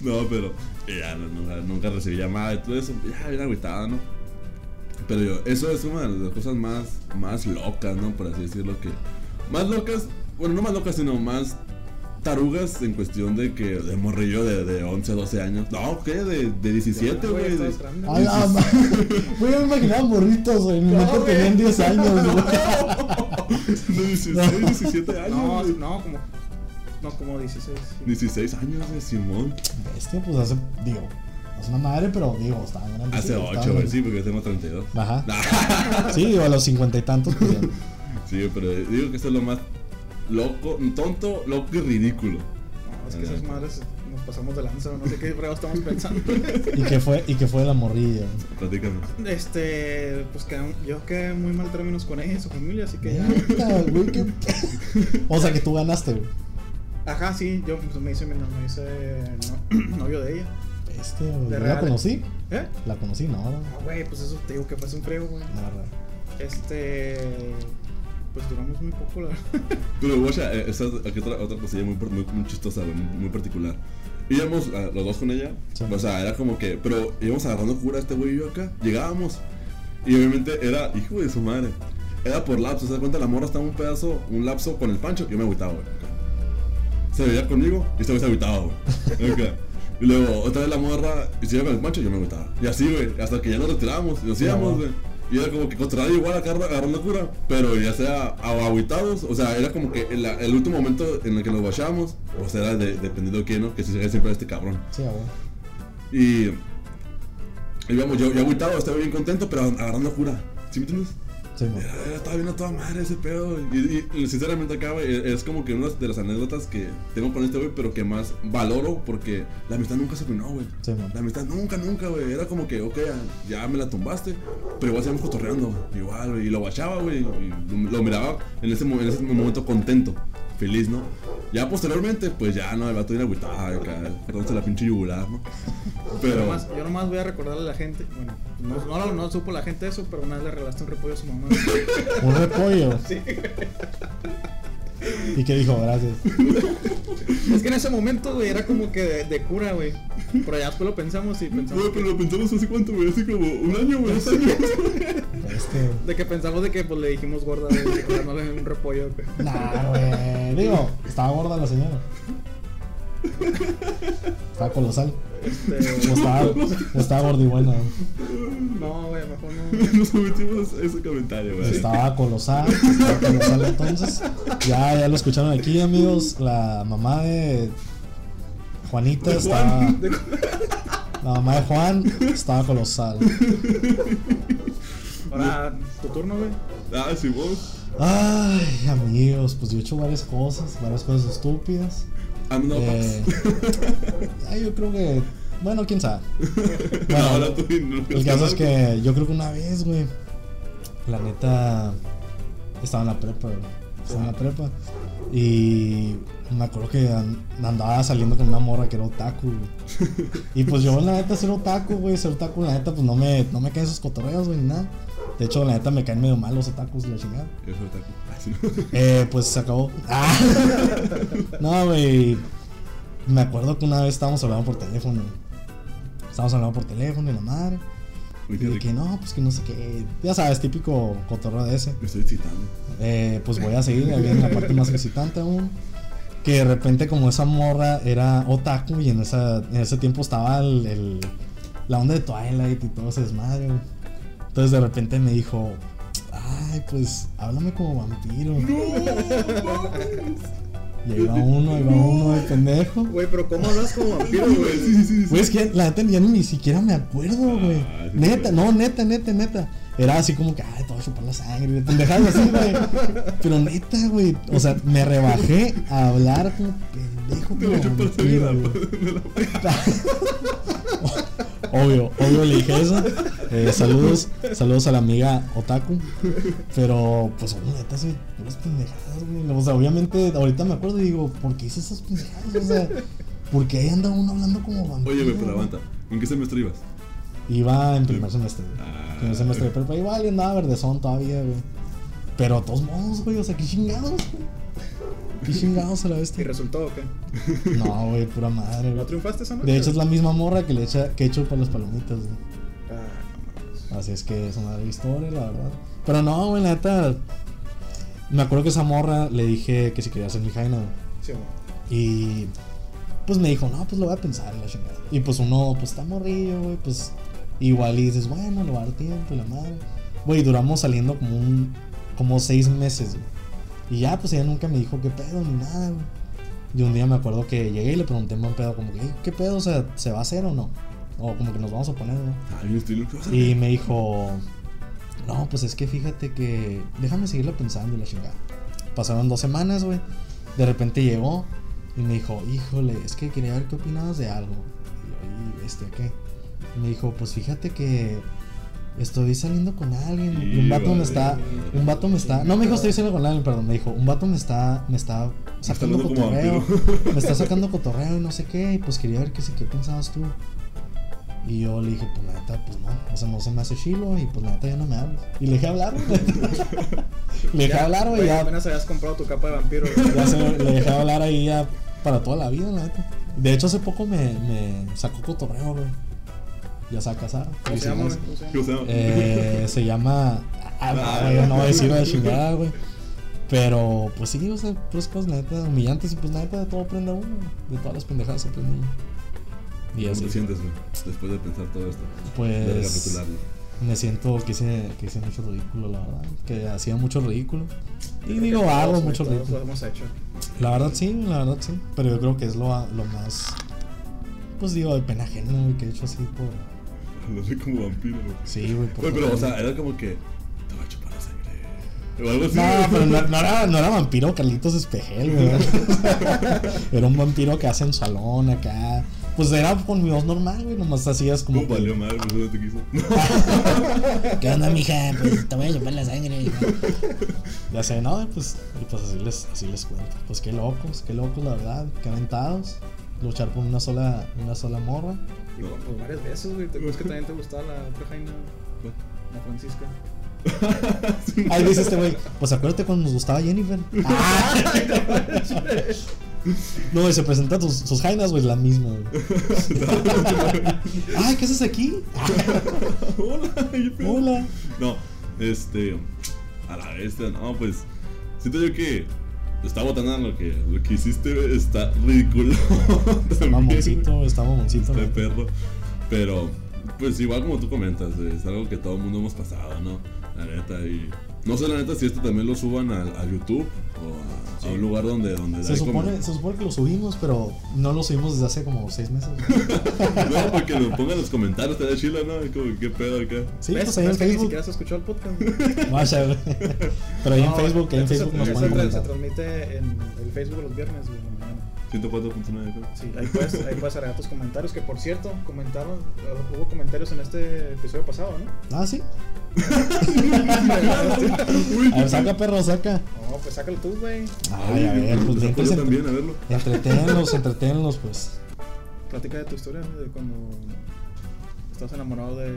No, pero ya, no, nunca, nunca recibí llamada y todo eso. Ya, bien agüitado, ¿no? Pero yo, eso es una de las cosas más, más locas, ¿no? Por así decirlo, que... Más locas, bueno, no más locas, sino más tarugas en cuestión de que de morrillo de, de 11, 12 años. No, ¿qué? De, de 17, Ya, güey. A güey. Güey, me imaginaba morritos, güey. Mi mente tenían 10 años, güey. De 16, 17 años. No, güey. no, como. No, como 16. sí. 16 años de Simón. Bestia, pues hace, digo, es una madre, pero digo, estaba grande. Hace 8, güey, sí, porque yo tengo 32. Ajá. Sí, digo, a los cincuenta y tantos, pues ya. Sí, pero digo que esto es lo más loco, tonto, loco y ridículo. No, es que esas madres nos pasamos de lanza, no sé qué fregado estamos pensando. ¿Y qué fue, y qué fue la morrilla? Platícame. Este, pues quedé, yo quedé muy mal términos con ella y su familia, así que ya. Güey, qué- O sea que tú ganaste, güey. Ajá, sí, yo pues, me hice, me, me hice no- novio de ella. Este, güey, De ¿yo la conocí? ¿Eh? La conocí, no, no. Ah, güey, pues eso te digo que fue un frego, güey. No, no. Este, pues duramos muy poco, la verdad. Pero, guacha, eh, esa es aquí otra, otra cosilla muy, muy, muy chistosa, muy, muy particular. Íbamos ah, los dos con ella, Sí. o sea, era como que, pero íbamos agarrando cura este güey y yo acá, llegábamos. Y obviamente era, hijo de su madre, era por lapso, se da cuenta, la morra estaba un pedazo, un lapso con el pancho, yo me agüitaba, güey. Se veía conmigo y este güey se agüitaba, güey. Y luego otra vez la morra y se iba con el pancho, yo me agüitaba. Y así, güey, hasta que ya nos retiramos y nos íbamos, güey. Güey. Y era como que contrario igual acá agarrando cura, pero ya sea aguitados, o sea, era como que el, el último momento en el que nos guachábamos, o sea, era de- dependiendo de quién, ¿no? Que se siempre era este cabrón. Sí, güey. Y íbamos, yo, yo agüitado, estaba bien contento, pero agarrando cura. ¿Sí me entiendes? Sí. Era- era- Estaba bien a toda madre ese pedo. Y, y- y sinceramente acá, güey, es como que una de las anécdotas que tengo con este güey, pero que más valoro porque la amistad nunca se arruinó, güey. Sí. La amistad nunca, nunca, güey. Era como que, ok, ya, me la tumbaste, pero igual seguimos cotorreando. Igual, güey. Y lo guachaba, güey. Y lo, lo miraba en ese, en ese momento contento, feliz, ¿no? Ya posteriormente, pues ya, no, el vato viene agüitado, acá, perdón, la pinche yugular, ¿no? Yo Pero. nomás, yo nomás voy a recordarle a la gente, bueno, no, no, no supo la gente eso, pero una vez le regalaste un repollo a su mamá. Un repollo. Sí. ¿Y qué dijo? Gracias. Es que en ese momento, güey, era como que de, de cura, güey. Pero ya después lo pensamos y pensamos. Güey, pero lo pensamos hace cuánto, güey, así como un año, güey, dos años. este. De que pensamos de que pues le dijimos gorda, güey, dándole un repollo, güey. Nah, güey. Digo, estaba gorda la señora. Estaba colosal. Este, estaba, estaba gordibuena. no, güey, mejor no. Nos omitimos ese comentario, güey. Estaba colosal. Estaba colosal entonces. Ya, ya lo escucharon aquí, amigos. La mamá de Juanita De estaba. Juan. La mamá de Juan estaba colosal. Ahora, tu turno, güey. Ah, sí, vos. Ay, amigos, pues yo he hecho varias cosas, varias cosas estúpidas. I'm no Eh, yo creo que. Bueno, quién sabe. No, Bueno, ahora tú no- el caso es que yo creo que una vez, güey. La neta. Estaba en la prepa, güey. Estaba en la prepa. Y me acuerdo que an- andaba saliendo con una morra que era otaku, güey. Y pues yo, la neta, ser otaku, güey. Ser otaku, la neta, pues no me, no me caen esos cotorreos, güey, ni nada. De hecho, la neta, me caen medio mal los otakus, la chingada. Yo soy otaku. Ah, sí, no. Eh, pues se acabó. Ah. No, güey. Me acuerdo que una vez estábamos hablando por teléfono. Estábamos hablando por teléfono y la madre. Uy, Y de que no, pues que no sé qué. Ya sabes, típico cotorreo de ese. Me estoy excitando. Eh, pues voy a seguir, ahí viene la parte más excitante aún. Que de repente, como esa morra era otaku y en, esa, en ese tiempo estaba el, el- la onda de Twilight y todo ese desmadre. güey. Entonces de repente me dijo, ay, pues háblame como vampiro. Y ahí va uno, ahí va uno de pendejo. Güey, pero ¿cómo hablas como vampiro, Sí, güey? sí, sí, sí. Güey, es que la neta ya ni siquiera me acuerdo, güey. Ah, sí, neta, no, neta, neta, neta. Era así como que, ay, te voy a chupar la sangre, pendejadas así, güey. Pero neta, güey. O sea, me rebajé a hablar como pendejo, Te voy a como vampiro, güey. Obvio, obvio le dije eso. Eh, saludos, saludos a la amiga Otaku. Pero, pues, oye, neta, sí, puras pendejadas, güey. O sea, obviamente, ahorita me acuerdo y digo, ¿por qué hice esas pendejadas? O sea, ¿por qué ahí anda uno hablando como vampiro? Oye, güey, pero aguanta. ¿En qué semestre ibas? Iba en primer semestre, güey. Ah. Primer semestre de prepa. Igual y andaba verdezón todavía, güey. Pero de todos modos, güey, o sea, qué chingados, güey. Qué chingados a la ¿Y bestia. resultó o qué? No, güey, pura madre, ¿No güey. triunfaste esa noche? De hecho, es la misma morra que le echa que echo para las palomitas, güey. Ah, no. Así es que es una historia, la verdad. Pero no, güey, la neta. Me acuerdo que esa morra le dije que si quería ser mi jaina, güey. Sí, güey. Y pues me dijo, no, pues lo voy a pensar, y la chingada. Y pues uno, pues está morrillo, güey, pues igual y dices, bueno, le va a dar tiempo y la madre. Güey, duramos saliendo como un, como seis meses, güey. Y ya, pues ella nunca me dijo qué pedo ni nada, güey. Y un día me acuerdo que llegué y le pregunté en buen pedo, como que, "Ey, ¿qué pedo? O sea, ¿se va a hacer o no? O como que nos vamos a poner, ¿no? Bien estilo. Y me dijo, no, pues es que fíjate que déjame seguirlo pensando y la chingada. Pasaron dos semanas, güey. De repente llegó y me dijo, híjole, es que quería ver qué opinabas de algo. Y yo, "¿Y este qué? Y me dijo, pues fíjate que estoy saliendo con alguien y un vato me está, un vato me está, no me dijo estoy saliendo con alguien, perdón, me dijo, un vato me está, me está sacando cotorreo, me está sacando cotorreo y no sé qué, y pues quería ver qué, sé- qué pensabas tú. Y yo le dije, pues la neta, pues no, o sea, no se me hace chilo y pues la neta ya no me hablas. Y le dejé hablar, güey. Le dejé hablar, güey, ya, apenas habías comprado tu capa de vampiro, güey. ya se, le dejé hablar ahí ya para toda la vida, la neta. De hecho, hace poco me, me sacó cotorreo, güey. Ya se va a casar. ¿Cómo se llama. Eh, se llama. Ah, no, güey, no voy a decir la chingada, güey. Pero, pues sí, o sea, puras cosas, la neta, humillantes y pues la neta de todo aprende uno. De todas las pendejadas aprende uno. Y ¿Cómo así. te sientes, güey? Después de pensar todo esto. De Pues recapitularlo. me siento que hice, que hice mucho ridículo, la verdad. Que hacía mucho ridículo. Y digo, hago mucho ridículo. lo hemos hecho. La verdad sí, la verdad sí. Pero yo creo que es lo, lo más. Pues digo, de pena ajena, güey, que he hecho así por. Hablaré como vampiro, güey. Sí, güey. Güey, pero, o sea, era como que. Te voy a chupar la sangre. O algo así. No, güey. pero no, no era, no era vampiro Carlitos Espejel, güey. era un vampiro que hace en salón acá. Pues era con mi voz normal, güey. Nomás hacías como. ¿Cómo que, valió madre? Por eso no te quiso. ¿Qué onda, mija? Pues te voy a chupar la sangre. ya sé, no, pues. Y pues así les, así les cuento. Pues qué locos, qué locos, la verdad. Qué aventados. Luchar por una sola, una sola morra. Y No. pues varias veces, güey. ¿Te acuerdas que también te gustaba la otra Jaina? La Francisca. Ahí dice este güey, pues acuérdate cuando nos gustaba Jennifer. Ah. No, y se presentan sus, sus jainas, güey, la misma, güey. Ay, ¿qué haces aquí? Hola. Hola. No, Este, a la bestia, no, pues, siento yo que está botando lo que, lo que hiciste, está ridículo. Está mamoncito, está mamoncito. Está perro. Pero, pues igual como tú comentas, güey, es algo que todo el mundo hemos pasado, ¿no? La neta, y no sé la neta si esto también lo suban a, a YouTube o a, a un lugar donde, donde Se hay como- supone, se supone que lo subimos, pero no lo subimos desde hace como seis meses. No, porque lo pongan en los comentarios, estaría chila, ¿no? Como, ¿qué pedo acá? Sí, ¿Ves? pues ahí en ¿Ves que Ni Facebook. siquiera se escuchó el podcast. Pero ahí en No, Facebook, ahí en esto se- Facebook nos se, se transmite en el Facebook los viernes, güey, en. 104.9, creo. Sí, ahí puedes, ahí puedes agregar tus comentarios. Que por cierto, comentaron, hubo comentarios en este episodio pasado, ¿no? Ah, sí. A ver, saca, perro, saca. No, pues sácalo tú, güey. Ay, a ver, pues también, a verlo. entreténlos, entreténlos, pues. Platica de tu historia, de cuando estás enamorado de.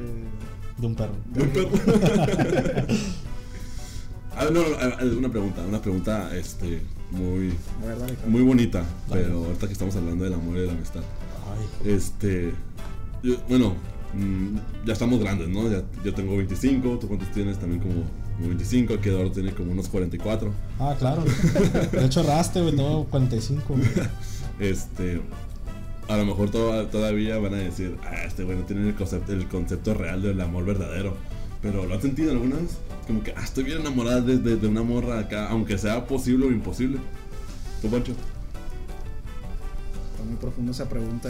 De un perro. de Un perro. A ver, no, no, una pregunta, una pregunta, este, muy, muy bonita, pero ahorita que estamos hablando del amor y de la amistad. Ay. Este, yo- bueno, mm, ya estamos grandes, ¿no? Ya, yo tengo 25, ¿tú cuántos tienes? También como, como 25, aquí Eduardo tiene como unos 44. Ah, claro. De hecho, raste, güey, tengo 45. güey. Este, a lo mejor to- todavía van a decir, ah, este güey no tiene el concepto, el concepto real del amor verdadero. Pero ¿lo han sentido alguna vez? Como que, ah, estoy bien enamorada de, de- una morra acá, aunque sea posible o imposible. ¿Tú, Pancho? Está muy profunda esa pregunta.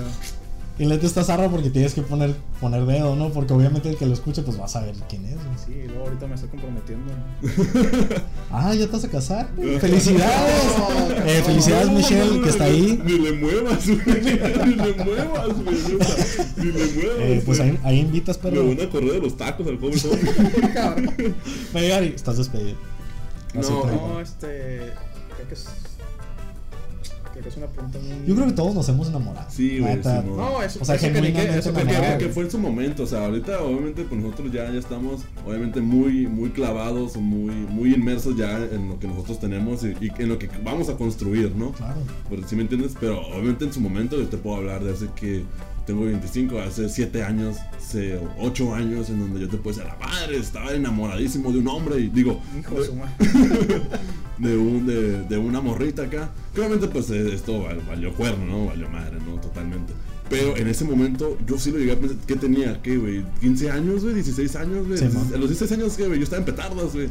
Y le está zarra porque tienes que poner, poner dedo, ¿no? Porque obviamente el que lo escuche, pues va a saber quién es, güey. Sí, y luego ahorita me estoy comprometiendo. Ah, ya te vas a casar. ¡Felicidades! Eh, felicidades, Michelle, que está ahí. Ni le muevas, güey. Ni le muevas, güey. neta. Ni le muevas. Eh, pues ahí, ahí invitas, Le perro. van a correr de los tacos al joven joven. Va a llegar y estás despedido. Así No, No, este. Creo que es. Creo que es una pregunta muy. Yo creo que todos nos hemos enamorado. Sí, güey. Simón. No, eso, O sea, eso que que- eso fue en su momento, o sea, ahorita obviamente pues nosotros ya, ya estamos obviamente muy, muy clavados, muy, muy inmersos ya en lo que nosotros tenemos y, y en lo que vamos a construir, ¿no? Claro. Por si me entiendes, pero obviamente en su momento yo te puedo hablar de hace que tengo 25, hace 7 años, hace 8 años en donde yo te puedo decir, a la madre, estaba enamoradísimo de un hombre y digo, Hijo de su madre. de, un, de, de una morrita acá. Obviamente pues eh, esto val- valió cuerno, ¿no? Valió madre, ¿no? Totalmente. Pero en ese momento yo sí lo llegué a pensar, ¿qué tenía? ¿Qué, güey? ¿15 años, güey? ¿16 años, güey? Sí, a los 16 años, ¿qué, güey? Yo estaba en petardas, güey.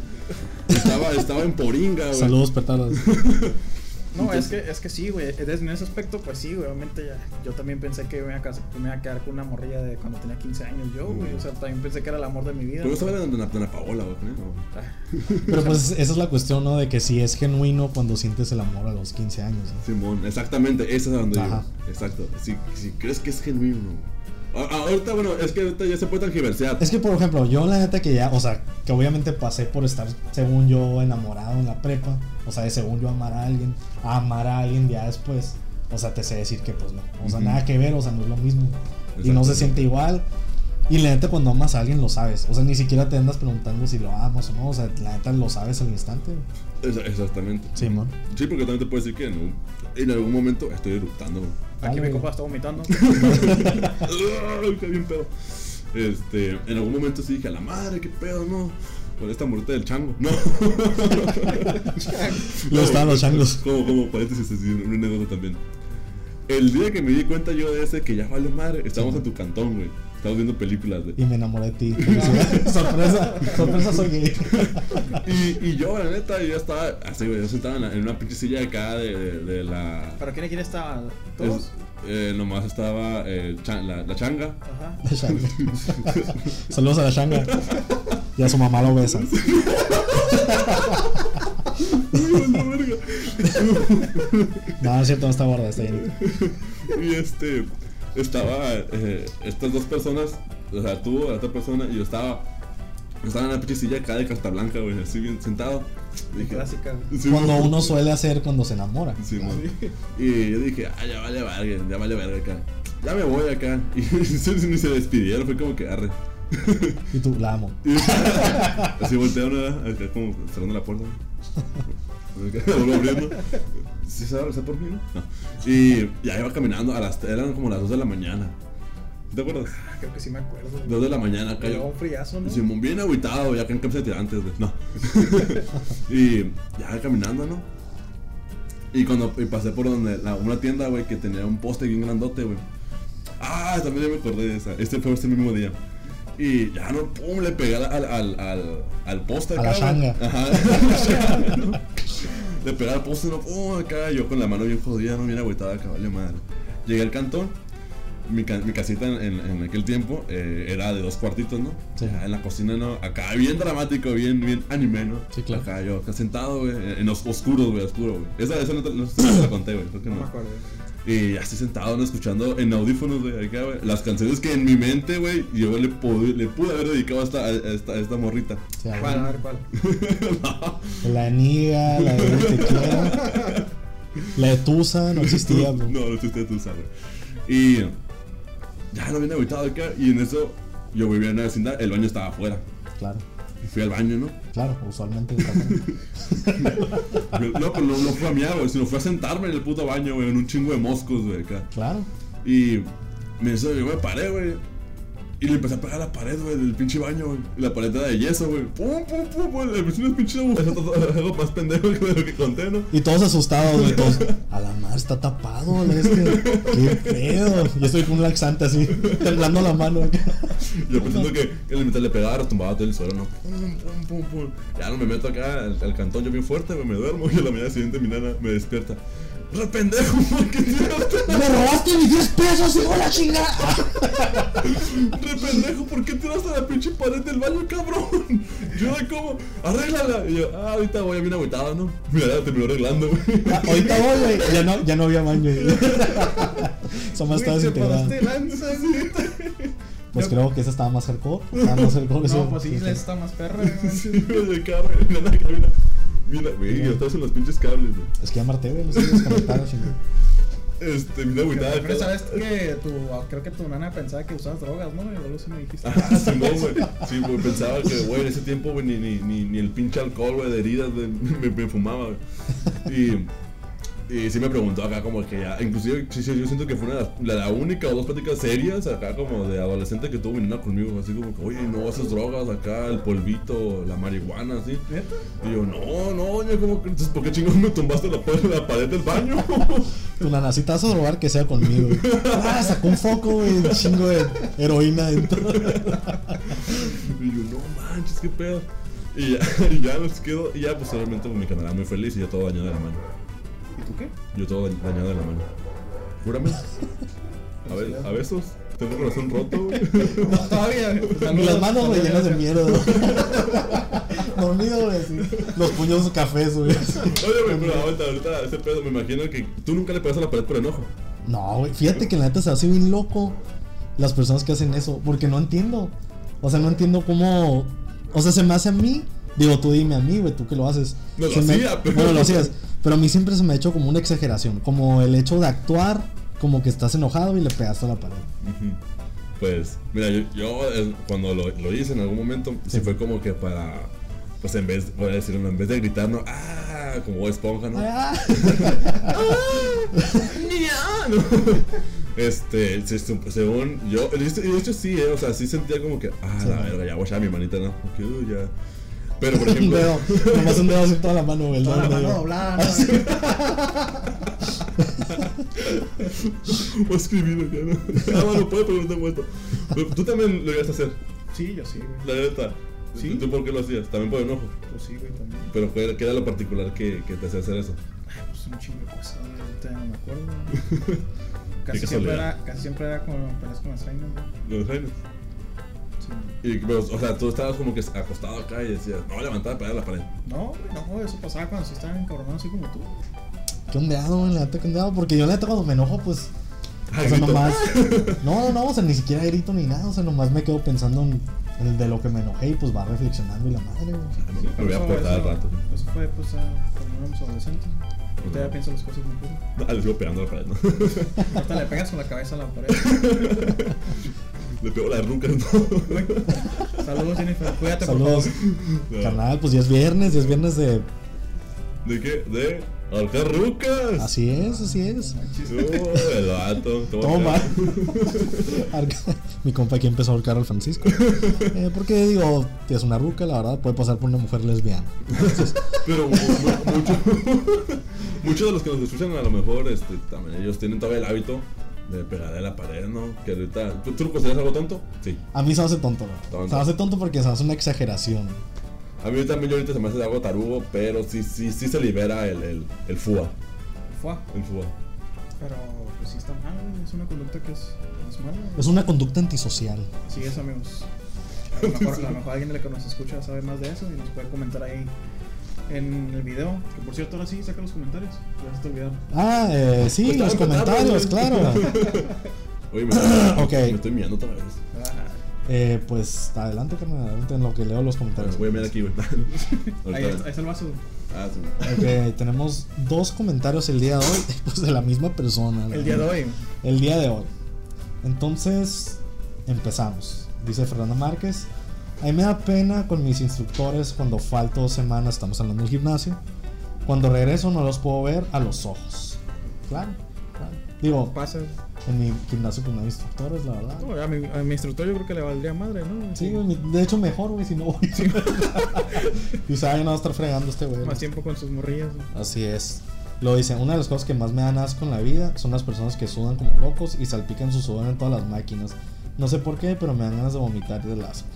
Estaba, estaba en poringa, güey. Saludos, petardas. No, es que, es que sí, güey. Desde en ese aspecto, pues sí, güey. Obviamente ya. Yo también pensé que me iba a, me iba a quedar con una morrilla de cuando tenía 15 años yo, güey. O sea, también pensé que era el amor de mi vida. Pero estaba en la Paola, güey. ¿no? Ah, Pero pues esa es la cuestión, ¿no? De que si es genuino cuando sientes el amor a los 15 años. ¿no? Simón, exactamente, esa es a donde Ajá. digo. Exacto. Si, si crees que es genuino. Ahorita, bueno, es que ahorita ya se puede tangiversear. Es que, por ejemplo, yo la neta que ya, o sea, que obviamente pasé por estar, según yo, enamorado en la prepa. O sea, de según yo amar a alguien, a amar a alguien ya después. O sea, te sé decir que pues no. O sea, nada que ver, o sea, no es lo mismo. Y no se siente igual. Y la neta, cuando amas a alguien lo sabes. O sea, ni siquiera te andas preguntando si lo amas o no. O sea, la neta lo sabes al instante. exactamente. Sí, man. Sí, porque también te puedo decir que un- en algún momento estoy eructando. Aquí mi compa está vomitando. Qué bien pedo. Este, en algún momento sí dije, a la madre, qué pedo, no. Con esta muerte del chango. No. Lo estaban los changos. Como, como paréntesis, así, una anécdota también. El día que me di cuenta yo de ese, que ya vale madre, estábamos en tu cantón, güey. Estábamos viendo películas, güey. Y me enamoré de ti. Sorpresa, sorpresa soy gay. Y, y yo, la neta, yo estaba así, güey. Yo sentado en, la- en una pinche silla acá de, de, de la. ¿Para quién quién estaban? ¿Todos? es- eh, nomás estaba eh, cha- la, la changa. Ajá. La Shanga. Saludos a la Shanga. Y a su mamá lo besa. No, es cierto, no está gorda, está bien. Y este, estaba, eh, estas dos personas, o sea, tú, la otra persona, y yo estaba, estaba en la pinche silla acá de carta blanca, güey, así bien sentado. Dije, Clásica. sí, Cuando uno suele hacer cuando se enamora. sí. Y yo dije, ah, ya vale verga, ya vale verga acá. Ya me voy acá. Y ni se despidieron, fue como que arre. Y tú, la amo. Y así voltearon, ¿verdad? acá como cerrando la puerta. Acá, vuelvo abriendo. ¿Sí se va a rezar por mí, no? No. Y ya iba caminando, a las, eran como las 2 de la mañana. ¿Te acuerdas? Ah, Creo que sí me acuerdo. Dos de la mañana acá. Yo- un friazo, ¿no? Simón bien agüitado, ya que en Capsa de tirantes, güey. No. y ya caminando, ¿no? Y cuando y pasé por donde la- una tienda, güey, que tenía un poste bien grandote, güey. Ah, también ya me acordé de esa. Este fue este mismo día. Y ya no, pum, le pegué al, al, al, poste A acá. Ajá. Le pegué al poste, no, pum, acá, yo con la mano bien jodida, no bien agüitada, vale madre. Llegué al cantón, mi, ca- mi casita en, en- en aquel tiempo eh, era de dos cuartitos, ¿no? Sí. En la cocina, ¿no? Acá bien dramático, bien, bien anime, ¿no? Sí, claro. Acá yo, acá sentado, güey, en os- oscuros, güey, oscuro, güey. Esa, esa no te, no sé si te la conté, güey, creo que No no. me acuerdo. Y así sentado, ¿no? Escuchando en audífonos, güey, acá, güey. Las canciones que en mi mente, güey, yo le pude, le pude haber dedicado a esta, a esta, a esta morrita. O sea, ¿Cuál? A ver, ¿cuál? La niga, la de te quiero. La de Tusa no existía, güey. no, no existía tú, sabes. Y ya lo vine agüitado acá. Y en eso yo vivía en la vecindad, el baño estaba afuera. Claro, fui al baño, ¿no? claro, usualmente. bueno. No, pero no, no fue a miar, güey, sino fue a sentarme en el puto baño, güey, en un chingo de moscos, güey, acá. Claro. Y me hizo, yo me paré, güey. Y le empecé a pegar a la pared, güey, del pinche baño, güey. Y la pared era de yeso, güey. Pum, pum, pum, pum. Le puse unos pinches agujeros, algo más pendejo que de lo que conté, ¿no? Y todos asustados, güey. Todos, a la madre está tapado, la este. Qué pedo. Yo estoy con un laxante así, temblando la mano. acá. Yo pensando que, que mientras le pegaba, retumbaba todo el suelo, ¿no? Pum, pum, pum, pum. Ya no me meto acá al, al cantón, yo bien fuerte, güey, me duermo. Y a la mañana siguiente mi nana me despierta. ¡Re pendejo! ¿Por qué tiraste? ¡Me robaste mis 10 pesos, hijo de la chingada! ¡Re pendejo! ¿Por qué tiraste la pinche pared del baño, cabrón? Yo de como, arréglala. Y yo, ah, ahorita voy a bien agüitado, ¿no? Mira, ya terminó arreglando, güey. Ah, Ahorita voy, güey. Ya no, ya no había baño. pasaste lanza, güey. Pues creo que esa estaba más cercano. Estaba más cercano. No, pues sí, esa está más perra, güey. Sí, güey, de güey. Mira. Mira, güey, yo estaba en los pinches cables, güey. Es que ya marté, güey. No sé desconectar, chingón. Este, mira, agüitada. Pero acá. sabes que tu, creo que tu nana pensaba que usabas drogas, ¿no? Y luego sí me dijiste. Ah, Simón, güey. Sí, güey, pensaba que, güey, en ese tiempo, güey, ni, ni, ni, ni el pinche alcohol, güey, de heridas, güey, me, me fumaba, güey. Y, y sí me preguntó acá como que ya, inclusive, sí, sí, yo siento que fue una la, la única o dos pláticas serias acá como de adolescente que tuvo mi nena conmigo, así como que, oye, no haces drogas acá, el polvito, la marihuana, así. Y yo, no, no, doña, ¿cómo que, ¿por qué chingón me tumbaste la, la pared del baño? Tu nanacita vas a robar que sea conmigo. Ah, sacó un foco, güey. Un chingo de heroína dentro. Y yo, no manches, qué pedo. Y ya, y ya nos quedo, y ya, pues obviamente pues, mi canal muy feliz y yo todo dañado de la mano. ¿Y tú qué? Yo todo dañ- dañado de la mano. Júrame. A ver, a besos. Tengo el corazón roto, güey. No, todavía. Y las manos, güey, llenas de mierda. güey. Dormido, güey. así. Los puños cafés, güey. Oye, güey, pero ahorita, ahorita ese pedo, me imagino que tú nunca le pegas a la pared por enojo. No, güey. Fíjate que la neta se hace bien loco las personas que hacen eso. Porque no entiendo. O sea, no entiendo cómo. O sea, se me hace a mí. Digo, tú dime a mí, güey, tú que lo haces. No lo Se me- hacía, pero- Bueno, lo hacías. Pero a mí siempre se me ha hecho como una exageración. Como el hecho de actuar como que estás enojado y le pegaste a la pared. Pues, mira, yo, yo, eh, cuando lo, lo hice en algún momento, sí. Sí. fue como que para. Pues en vez, voy a decirlo, en vez de gritar, ¿no? ¡Ah! Como esponja, ¿no? Ah. ¿no? Este, se- se- según yo, de hecho- sí, eh, o sea, sí sentía como que, ah, Sí. la verga, ya voy a mi manita, ¿no? Como que, "Uy, ya. Pero por un ejemplo, dedo. Nomás un dedo así toda la mano, güey. Toda la mano doblada, a escribir acá, ¿no? Ah, bueno, puede, pero no. Pero Tú también lo ibas a hacer, Sí, yo sí, güey. la neta. Sí. ¿Tú por qué lo hacías? También por enojo. Pues sí, güey, también. Pero ¿qué, qué era lo particular que, que te hacía hacer eso? Ay, pues un chingo de cosas, güey. Ahorita ya no me acuerdo. Casi siempre, era, casi siempre era con peleas con las reinas, güey. Los reinos. Y, pero, o sea, tú estabas como que acostado acá y decías, no, levantar, pegar la pared. No, no, eso pasaba cuando sí estaban encabronados así como tú. Qué ondeado, güey, la neta, qué ondeado. Porque yo, la neta, cuando me enojo, pues. Ah, o sea, nomás. No, no, o sea, ni siquiera grito ni nada. O sea, nomás me quedo pensando en, en de lo que me enojé y pues va reflexionando y la madre, güey. Sí, Me voy a eso- portar al rato. Eso fue, pues, a- cuando éramos adolescentes. Ya pienso las cosas muy puro. Ah, le sigo pegando a la pared, ¿no? Ahorita le pegas con la cabeza a la pared. le pego las rucas, ¿no? Saludos, Jennifer. Cuídate, Saludos. por favor. No. Carnal, pues ya es viernes, ya es viernes de. ¿De qué? De Ahorcar rucas. Así es, así es. Oh, el vato. Toma. Mi compa aquí empezó a ahorcar al Francisco. Eh, porque digo, es una ruca, la verdad, puede pasar por una mujer lesbiana. Pero mu- mu- mucho- muchos de los que nos escuchan a lo mejor este, también ellos tienen todavía el hábito de pegarle a la pared, ¿no? Que ahorita... ¿Tú, tú lo consideras algo tonto? Sí. A mí se me hace tonto. Se me hace tonto porque se me hace una exageración. A mí también yo ahorita se me hace algo tarugo, pero sí, sí, sí se libera el, el, el FUA. Fue. El FUA. Pero pues sí está mal. Es una conducta que es, es mala. Es una conducta antisocial. Así es, amigos. A lo mejor, a lo mejor alguien de la que nos escucha sabe más de eso y nos puede comentar ahí en el video. Que por cierto, ahora sí, saca los comentarios. Ya se te olvidaron. Ah, eh, sí, Pues los comentarios, claro. Oye, me estoy, Ok. me estoy mirando otra vez. Ah, Eh, pues adelante, carnal, adelante en lo que leo los comentarios. Voy a mirar aquí, güey. ahí, está, ahí está el vaso. Ah, sí. Ok, tenemos dos comentarios el día de hoy, pues de la misma persona. El día de hoy. El día de hoy. Entonces, empezamos. Dice Fernanda Márquez. A mí me da pena con mis instructores cuando falto dos semanas, estamos hablando del gimnasio. Cuando regreso no los puedo ver a los ojos. Claro, claro. Digo, Pasa. en mi gimnasio pues no hay instructores, la verdad. No, a, mi, a mi instructor yo creo que le valdría madre, ¿no? Sí, de hecho mejor, güey, si no voy. y sabe, no va a estar fregando este güey. Más tiempo con sus morrillas. Así es. Lo dice, una de las cosas que más me dan asco en la vida son las personas que sudan como locos y salpican su sudor en todas las máquinas. No sé por qué, pero me dan ganas de vomitar del asco.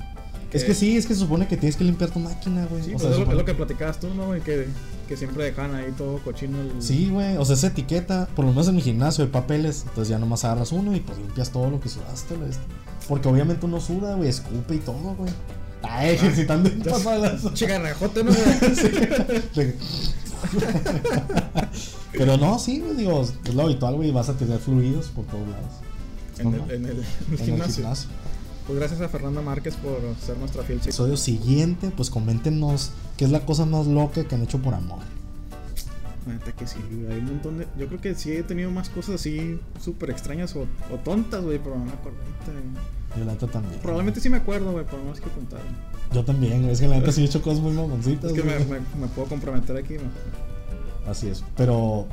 Es que sí, es que se supone que tienes que limpiar tu máquina, güey. Sí, o pues sea, es, lo, supone- es lo que platicabas tú, ¿no? güey? Que, que siempre dejan ahí todo cochino. El... Sí, güey, o sea, esa etiqueta, por lo menos en mi gimnasio hay papeles, entonces ya nomás agarras uno y pues limpias todo lo que sudaste, güey. Porque obviamente uno suda, güey, escupe y todo, güey. Ay, ejercitando en pasadas. Chigarrajote, ¿no? Pero no, sí, güey, digo, es lo habitual, güey, vas a tener fluidos por todos lados. en, el, Normal. en el- en el En el gimnasio. Pues gracias a Fernanda Márquez por ser nuestra fiel episodio siguiente, pues coméntenos qué es la cosa más loca que han hecho por amor. Neta que sí, hay un montón de. Yo creo que sí he tenido más cosas así súper extrañas o, o tontas, güey, pero no me acuerdo. Yo la neta también. Probablemente sí me acuerdo, güey, pero no es que contar. Yo también, güey, es que la neta sí he hecho cosas muy mamoncitas. Es que me, güey. me- me puedo comprometer aquí, mejor. Así es. Pero,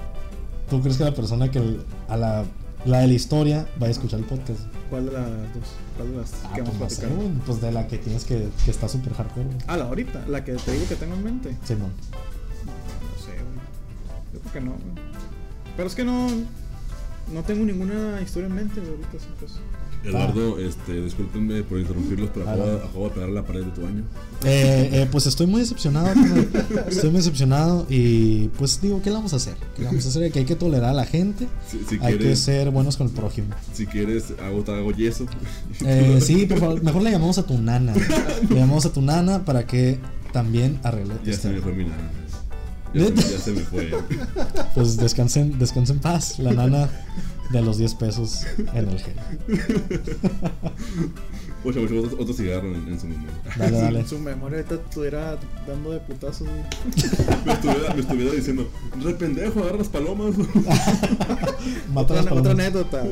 ¿tú crees que la persona que el- a la, la de la historia va a escuchar el podcast? ¿Cuál de las dos? ¿Cuál de las Ah, que pues hemos no sé, platicado? pues de la que tienes que, que está súper hardcore. güey. Ah, la ahorita, la que te digo que tengo en mente. Simón. No sé, güey. Yo creo que no, güey. Pero es que no. No tengo ninguna historia en mente, güey, ahorita sí, pues. Eduardo, este, discúlpenme por interrumpirlos, pero acabo, de pegar la pared de tu baño. Eh, eh, pues estoy muy decepcionado. Estoy muy decepcionado y pues digo, ¿qué le vamos a hacer? ¿Qué le vamos a hacer? Que hay que tolerar a la gente. Si, si Hay que ser buenos con el prójimo. si quieres, hago, te hago yeso. Eh, sí, por favor, mejor le llamamos a tu nana. Le llamamos a tu nana para que también arregle. Ya se me fue mi nana. Ya, se, me- ya se me fue. Pues descansen, descansen en paz, la nana de los 10 pesos en el gel. Oye, oye, otro, otro cigarro en, en su memoria. Dale, dale. Su memoria ahorita estuviera dando de putazos. Me estuviera, me estuviera diciendo, re pendejo, agarra las palomas. Mata Otra, las otra palomas. anécdota,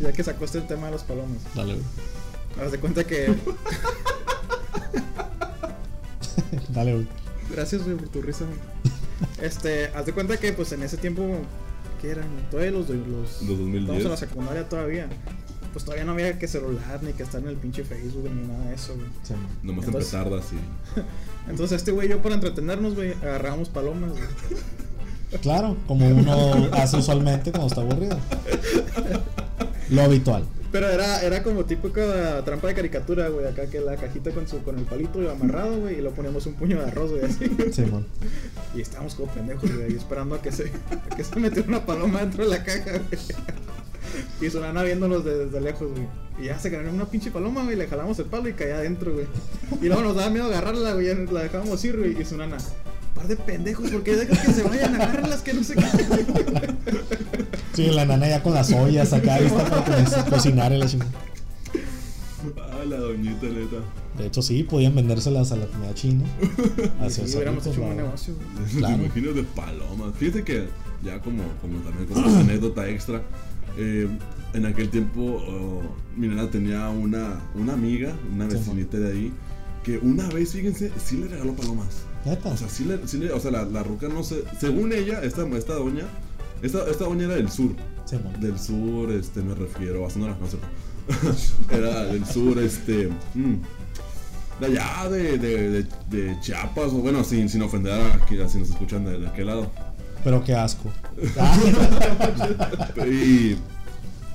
ya que sacó este el tema de los palomas. Dale, güey. Haz de cuenta que. Dale, güey. Gracias, güey, por tu risa. Este, haz de cuenta que, pues en ese tiempo, ¿qué eran? Todavía los. los Los 2010. Estamos en la secundaria todavía. Pues todavía no había que celular, ni que estar en el pinche Facebook, ni nada de eso, güey. Sí. Nomás Entonces- en petardas y. Entonces, este güey yo, para entretenernos, güey, agarrábamos palomas, güey. Claro, como uno hace usualmente cuando está aburrido. Lo habitual. Pero era, era como típica trampa de caricatura, güey. Acá que la cajita con su con el palito amarrado, güey, y lo poníamos un puño de arroz, güey, así. Sí, man. Y estábamos como pendejos, güey, ahí esperando a que se, a que se metiera una paloma dentro de la caja, güey. Y su nana viéndonos de- desde lejos, güey. Y ya se ganó una pinche paloma, güey, le jalamos el palo y caía adentro, güey. Y luego nos daba miedo agarrarla, güey, ya la dejábamos ir, güey. Y su nana, par de pendejos, ¿por qué dejan que se vayan? Agárralas que no sé qué. Sí, la nana ya con las ollas acá lista para co- cocinar en la chingada. Ah, la doñita, neta. De hecho, sí, podían vendérselas a la comida china. Hacia Y hubiéramos hecho un buen negocio. Claro. Me imagino de palomas. Fíjate que ya como, como también como una anécdota extra, eh, en aquel tiempo oh, mi nana tenía una, una amiga, una Sí, vecinita de ahí, que una vez, fíjense, sí le regaló palomas. Neta. O sea, sí le, sí le- o sea, la, la ruca no sé, según ella, esta, esta doña, esta, esta doña era del sur. Sí. Del sur, este, me refiero a Sonora, no sé. Era del sur, este. mm, de allá, de, de, de, de Chiapas, o bueno, sin, sin ofender a quienes si nos escuchan de, aquel lado. Pero qué asco. Y,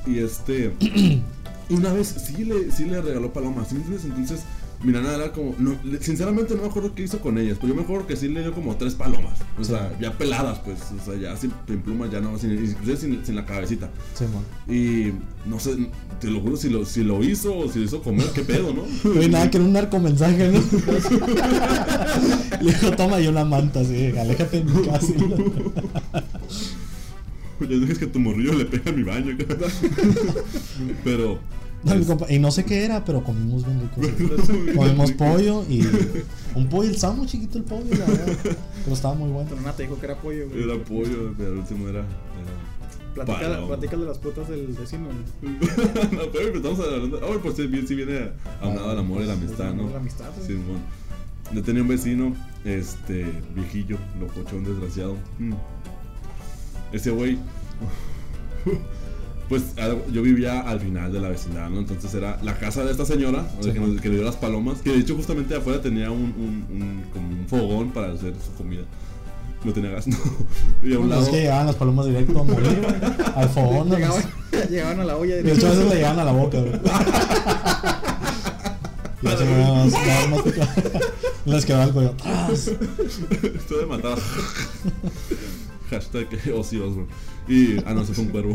y este. Y una vez sí le, sí le regaló palomas, ¿sí me entiendes? Entonces, mi nana era como. No, sinceramente no me acuerdo qué hizo con ellas, pero yo me acuerdo que sí le dio como tres palomas. O sea, ya peladas, pues. O sea, ya sin, sin plumas, ya no, sin, inclusive sin, sin la cabecita. Sí, mon. Y no sé, te lo juro si lo, si lo hizo o si lo hizo comer, qué pedo, ¿no? Oye, nada, que era un narcomensaje, ¿no? Le dijo, toma yo una manta, así, aléjate de mi casa. Ya dejes que tu morrillo le pega a mi baño. Pero. No, mi compa- y no sé qué era, pero comimos bien rico. sí. Comimos pollo y un pollo, estaba muy chiquito el pollo, la verdad. Pero estaba muy bueno. Pero nada te dijo que era pollo, güey. Era pollo, pero el último era. era de las putas del vecino, güey. no, pero estamos hablando. Ah, pues sí, bien, sí viene aunado al amor y la amistad, ¿no? La amistad, güey. Simón. Yo tenía un vecino, este, viejillo, locochón, desgraciado. Mm. Ese güey, pues yo vivía al final de la vecindad, ¿no? Entonces era la casa de esta señora, Sí. que, nos- que le dio las palomas, que de hecho justamente afuera tenía un, un, un- como un fogón para hacer su comida. No tenía gas, no. Y a un Bueno, lado... es que llegaban las palomas directo a morir, al fogón. ¿no? Llegaban, llegaban a la olla De hecho, a veces le llegaban a la boca, güey. Y así, les quedaba el cuello atrás. Esto de matar. Hashtag Ozzy Osbourne. Y. Ah, no, ese fue un cuervo.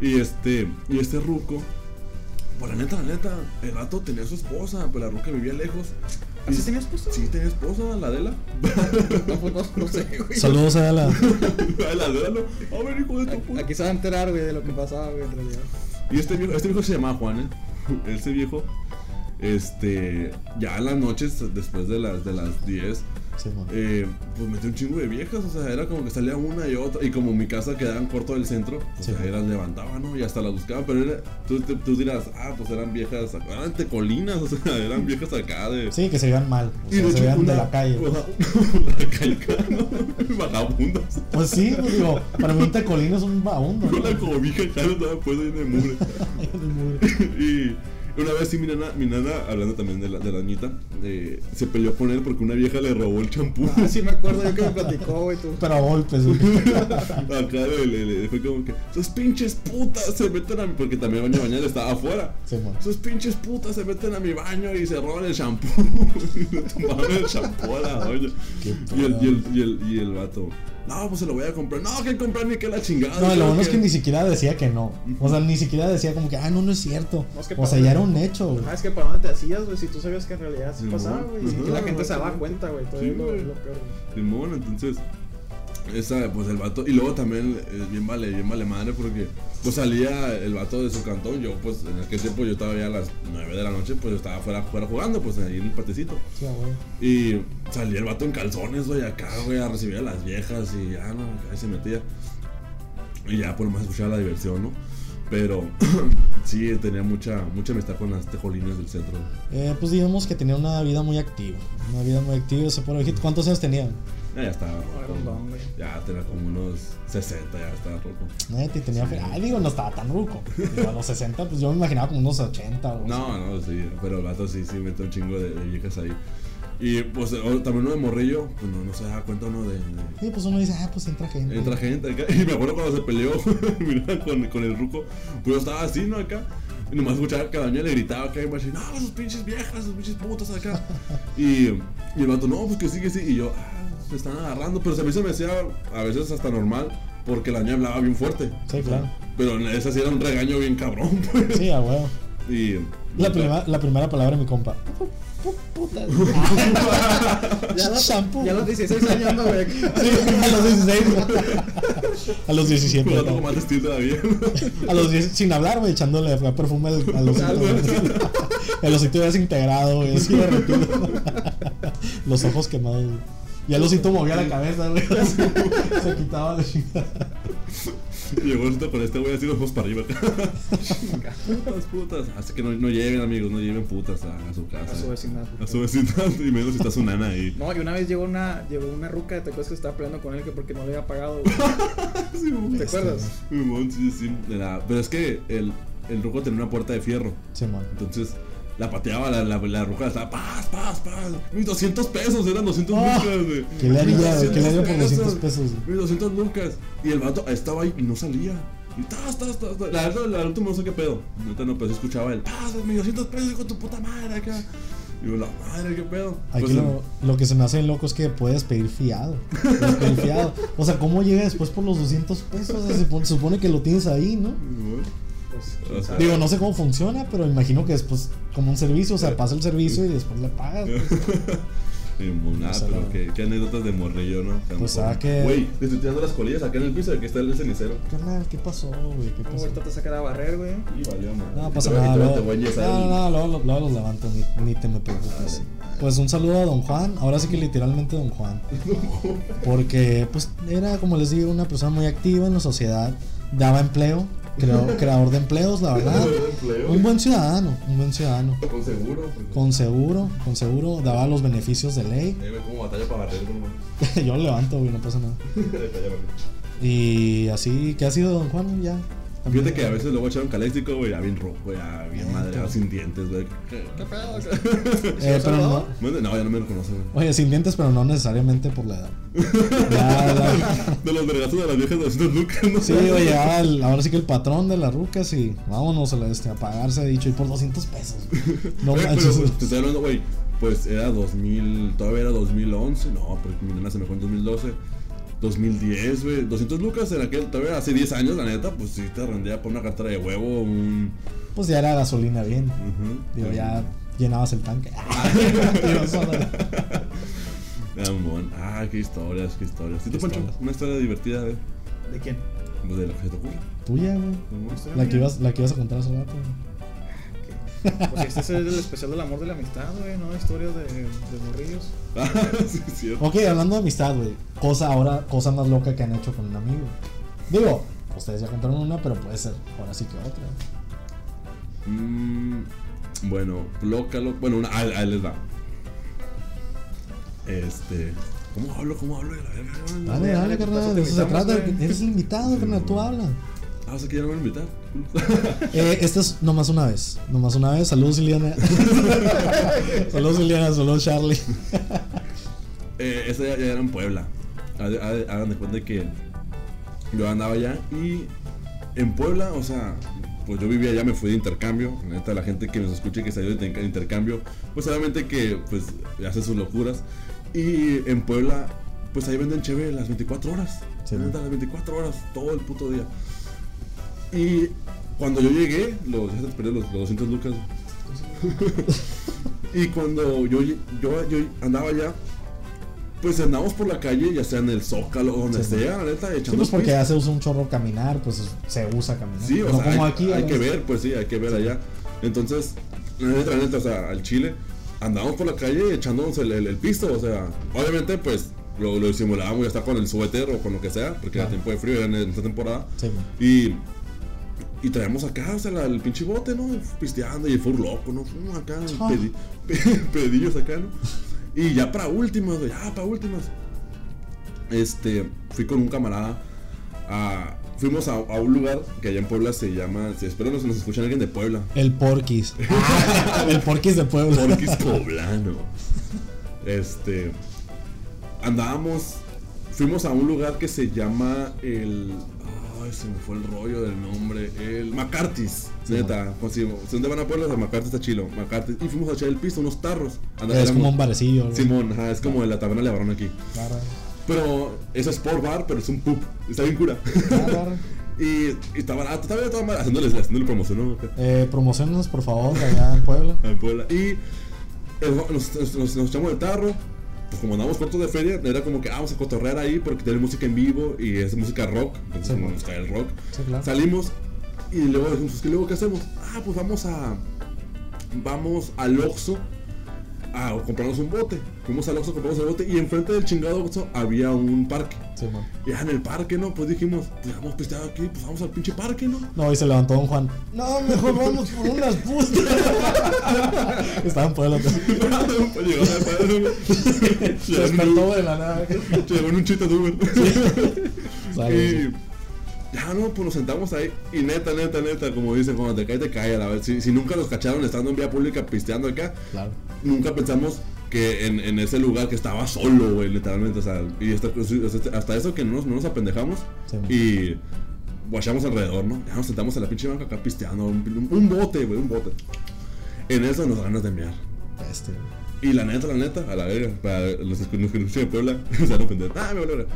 Y este. Y este ruco. Pues la neta, la neta. El vato tenía su esposa. Pues la ruca vivía lejos. ¿Así Y- tenía esposa? Sí, tenía esposa, la Adela. No, pues no, no sé, güey. Saludos a la. la Adela no. A ver, hijo de tu puta. Aquí se va a enterar, güey, de lo que pasaba, güey, en realidad. Y este viejo, este viejo se llamaba Juan, ¿eh? Este viejo. Este. Ya en las noches, después de las, de las 10. Sí, eh, pues metió un chingo de viejas, o sea, era como que salía una y otra, y como mi casa quedaba en corto del centro, o Sí. sea, las levantaban, ¿no? Y hasta las buscaban, pero era, tú, tú, tú dirás, ah, pues eran viejas, eran tecolinas, o sea, eran viejas acá de... Sí, que se veían mal. O Y sea, de se veían de la calle. sea, la calle ¿no? Vagabundas. Pues sí, pues digo, para mí un tecolino es un vagabundo. Con ¿no? la cobija no estaba puesta ahí de mugre. y una vez sí mi nana, mi nana hablando también de la, de la niñita, eh, se peleó con él porque una vieja le robó el champú. Ah, sí me acuerdo yo que me platicó, güey, tú. Pero a golpes, güey. Acá le, le- le- fue como que sus pinches putas se meten a mi porque también el baño bañar estaba afuera. Sí. Sus pinches putas se meten a mi baño y se roban el shampoo. y le tomaron el shampoo a la doña. Y el, y, el, y, el, y el vato, no, pues se lo voy a comprar. No, que comprar ni que la chingada. No, lo bueno es que que ni siquiera decía que no. O sea, ni siquiera decía como que, ah, no, no es cierto. No, es que O sea, ya era un hecho, güey. Ah, es que para dónde te hacías, güey, si tú sabías que en realidad sí pasaba, güey. Y Ajá, la gente se daba cuenta, güey. Todo Sí, es lo, lo peor. Simón, entonces esa pues el vato y luego también eh, bien vale bien vale madre porque pues salía el vato de su cantón yo pues en aquel tiempo yo estaba ya a las 9 de la noche pues yo estaba afuera, afuera jugando pues ahí en el patecito Sí, y salía el vato en calzones güey acá güey a recibir a las viejas y ya no ahí se metía y ya por lo más escuchaba la diversión no pero sí tenía mucha mucha amistad con las tejolines del centro Eh, pues digamos que tenía una vida muy activa. Una vida muy activa. ¿Cuántos años tenía? Ya, ya estaba era un roco. ya tenía como unos 60 ya estaba roco Neta, y tenía fe. Ay, digo, no estaba tan ruco. Digo, a los 60, pues yo me imaginaba como unos 80 o No, no, sí, pero el vato sí, sí mete un chingo de, de viejas ahí. Y pues también uno de morrillo, pues no, no se da cuenta uno de, de- Sí, pues uno dice, ah, pues entra gente. Entra gente acá. Y me acuerdo cuando se peleó mira, con, con el ruco, pues yo estaba así, ¿no? Acá. Y nomás escuchaba que la doña le gritaba acá y me decía, no, sus pinches viejas, sus pinches putas acá. y, y el vato, no, pues que sí, que sí. Y yo, ah, se están agarrando. Pero a mí se me hacía a veces hasta normal, porque la doña hablaba bien fuerte. Sí, claro. Pero en esa sí era un regaño bien cabrón, pues. Sí, a huevo. Y. La, primera, la primera palabra de mi compa. Puta. Ya los, Shampoo. ya los 16 años, no, güey. Sí, a los 16. A los 17. Jugando acá. con más estilo todavía. A los 10, sin hablar, güey, echándole perfume al, osito. güey. El osito ya desintegrado, güey, así derretido. Los ojos quemados, güey. Y el osito movía la cabeza, güey. Se quitaba la chingada. Y llegó esto con este güey así los ojos para arriba. putas, putas. Así que no, no lleven, amigos, no lleven putas a, a su casa. A su vecindad. A su vecindad. Y menos si está su nana ahí. No, y una vez llegó una, llegó una ruca, ¿te acuerdas que estaba peleando con él que porque no le había pagado? güey? Sí. ¿Te acuerdas? Sí, sí. Pero es que el, el ruco tenía una puerta de fierro. Simón. Entonces la pateaba, la, la, la ruca estaba paz, paz, paz. Mis 200 pesos, eran 200 Ah, lucas, güey. ¿qué le haría? ¿Qué le haría por 200 200 pesos? Mis 200 lucas. Y el vato estaba ahí y no salía. Y tas, tas, tas, tas. La verdad, la última no sé qué pedo. Ahorita no, pero escuchaba el paz, mis 200 pesos con tu puta madre acá. Y yo, la madre, qué pedo. Aquí Pues, lo, lo que se me hace loco es que puedes pedir fiado. Puedes pedir fiado. O sea, ¿cómo llega después por los 200 pesos? Se supone, se supone que lo tienes ahí, ¿no? Simón. Pues, O sea. Digo, no sé cómo funciona, pero imagino que después, como un servicio, o sea, pasa el servicio y después le pagas. pues. Nada, O sea, pero no. qué, qué anécdotas de morrillo, ¿no? Pues, ah, que- Güey, le estoy tirando las colillas acá en el piso de que está el cenicero. Carnal, ¿qué pasó, güey? ¿Qué No, pasó? ahorita te sacan a barrer, güey. Y valió, man. No pasa nada, y te voy- luego, te voy a enyesar no, no, luego, luego los levanto, ni, ni te me preocupes. Pues un saludo a Don Juan, ahora sí que literalmente Don Juan. Porque, pues, era, como les digo, una persona muy activa en la sociedad, daba empleo, creador de empleos, la verdad. Empleo. Un buen ciudadano, un buen ciudadano. Con seguro. porque- Con seguro, con seguro, daba los beneficios de ley. Como batalla para barrer, güey. Yo lo levanto, güey, no pasa nada. Y así, ¿qué ha sido Don Juan? Ya. Fíjate que a veces luego echaron caléstico, güey, ya bien rojo, ya bien Neta. madreado, sin dientes, güey. ¿Qué, qué pedo? Eh, pero no, Bueno, No, ya no me reconoce, güey. oye, sin dientes, pero no necesariamente por la edad. Ya, ya. De los vergazos de las viejas de 200 lucas, ¿no? Sí, oye, ya el- ahora sí que el patrón de las rucas y vámonos a, la, este, a pagarse, ha dicho, y por 200 pesos. No Güey, manches. pero te estoy hablando, güey, pues era 2000, todavía era 2011, no, porque mi nena se me fue en 2012. 2010, güey, 200 lucas en aquel, todavía hace 10 años, la neta, pues sí te rendía por una cartera de huevo, un... Pues ya era gasolina bien. ujú, Digo, un- ya llenabas el tanque. Digo. Ah, qué historias, qué historias. ¿Y tú, Pancho? Una historia divertida, güey. ¿De quién? Pues de lo que se te ocurra. Tuya, güey. Amón. La que ibas, la que ibas a contar hace rato. güey. Pues este es el especial del amor de la amistad, güey, ¿no? Historias de, de morrillos. Sí, es cierto. Ok, hablando de amistad, güey. Cosa ahora, cosa más loca que han hecho con un amigo. Digo, ustedes ya contaron una, pero puede ser ahora sí que otra. Mm, bueno, loca, loca. Bueno, una, ahí, ahí les va. Este. ¿Cómo hablo? ¿Cómo hablo? Dale, Dale, carnal. De eso se trata. Eres el invitado, carnal. Tú habla. Ah, o sea que ya no me van a invitar. Eh, esta es nomás una vez. Nomás una vez. Saludos, Iliana. saludos, Iliana. Saludos, Charlie. Eh, esa ya, ya era en Puebla. Hag- hag- Hagan de cuenta que yo andaba allá y en Puebla, o sea, pues yo vivía allá, me fui de intercambio. Neta, la gente que nos escuche que salió de inter- intercambio, pues obviamente que pues hace sus locuras. Y en Puebla, pues ahí venden cheve las 24 horas. Sí, las 24 horas, todo el puto día. Y cuando yo llegué, los, ya se te perdió los, los 200 lucas. y cuando yo, yo, yo andaba allá, pues andamos por la calle, ya sea en el Zócalo o donde Sí, sea, la neta, echando Sí, pues porque ya se usa un chorro caminar, pues se usa caminar. Sí, o no sea, como hay, aquí. hay que ver, pues sí, hay que ver allá. Entonces, la neta, la neta, o sea, al Chile, andamos por la calle echándonos el, el, el pisto, o sea, obviamente, pues lo, lo disimulábamos ya está con el suéter o con lo que sea, porque era tiempo de frío era en, en esta temporada. Sí, man. Y, y traíamos acá, o sea, la- el pinche bote, ¿no? Pisteando y el fur loco, ¿no? Fum, Acá, Ah. pedi- pedillos acá, ¿no? Y ya para últimas, ya para últimas. Este, fui con un camarada a. Fuimos a, a un lugar que allá en Puebla se llama. si- Espero no se nos escuchen alguien de Puebla. El Porquis. el Porquis de Puebla. Porquis poblano. Este. Andábamos. Fuimos a un lugar que se llama el. Ay, se me fue el rollo del nombre. El Macartis. Sí, neta. Pues, si ¿Dónde van a Puebla? El Macartis está chilo. Macartis. Y fuimos a echar el piso, unos tarros. Es como un barecillo. Simón, ajá, es como de la taberna Levarón aquí. Barra. Pero es sport bar, pero es un pub. Está bien cura. Barra. y, y está barato, está bien, está. Haciéndole, haciéndole promoción. Eh, promociones, por favor, allá en Puebla. en Puebla. Y eh, nos, nos, nos- nos echamos el tarro. Pues como andamos cortos de feria, era como que ah, vamos a cotorrear ahí porque tiene música en vivo y es música rock. Entonces Sí, nos cae el rock. Sí, claro. Salimos y luego dijimos, pues, ¿qué luego qué hacemos? Ah, pues vamos a. Vamos al Oxxo a comprarnos un bote. Fuimos al Oxxo, compramos el bote y enfrente del chingado Oxxo había un parque. Sí, man. Ya en el parque, ¿no? Pues dijimos, pues vamos pisteado aquí, pues vamos al pinche parque, ¿no? No, y se levantó Don Juan. No, mejor vamos por unas putas. Estaban por el otro. Se despertó un- de la nada. Llegó en un chiste de Uber. Sale, Y ya no, pues nos sentamos ahí. Y neta, neta, neta, como dicen, cuando te cae, te cae. A ver, si, si nunca nos cacharon estando en vía pública pisteando acá, Claro. nunca pensamos que en, en ese lugar que estaba solo, güey, literalmente. O sea, y hasta, hasta eso que no nos, no nos apendejamos. Sí. y guachamos alrededor, ¿no? Ya nos sentamos en la pinche banca acá pisteando. Un, un bote, güey, un bote. En eso nos ganas de enviar. Este, Y la neta, la neta, a la verga, para los que nos de Puebla, a ofender. Ah, me verga.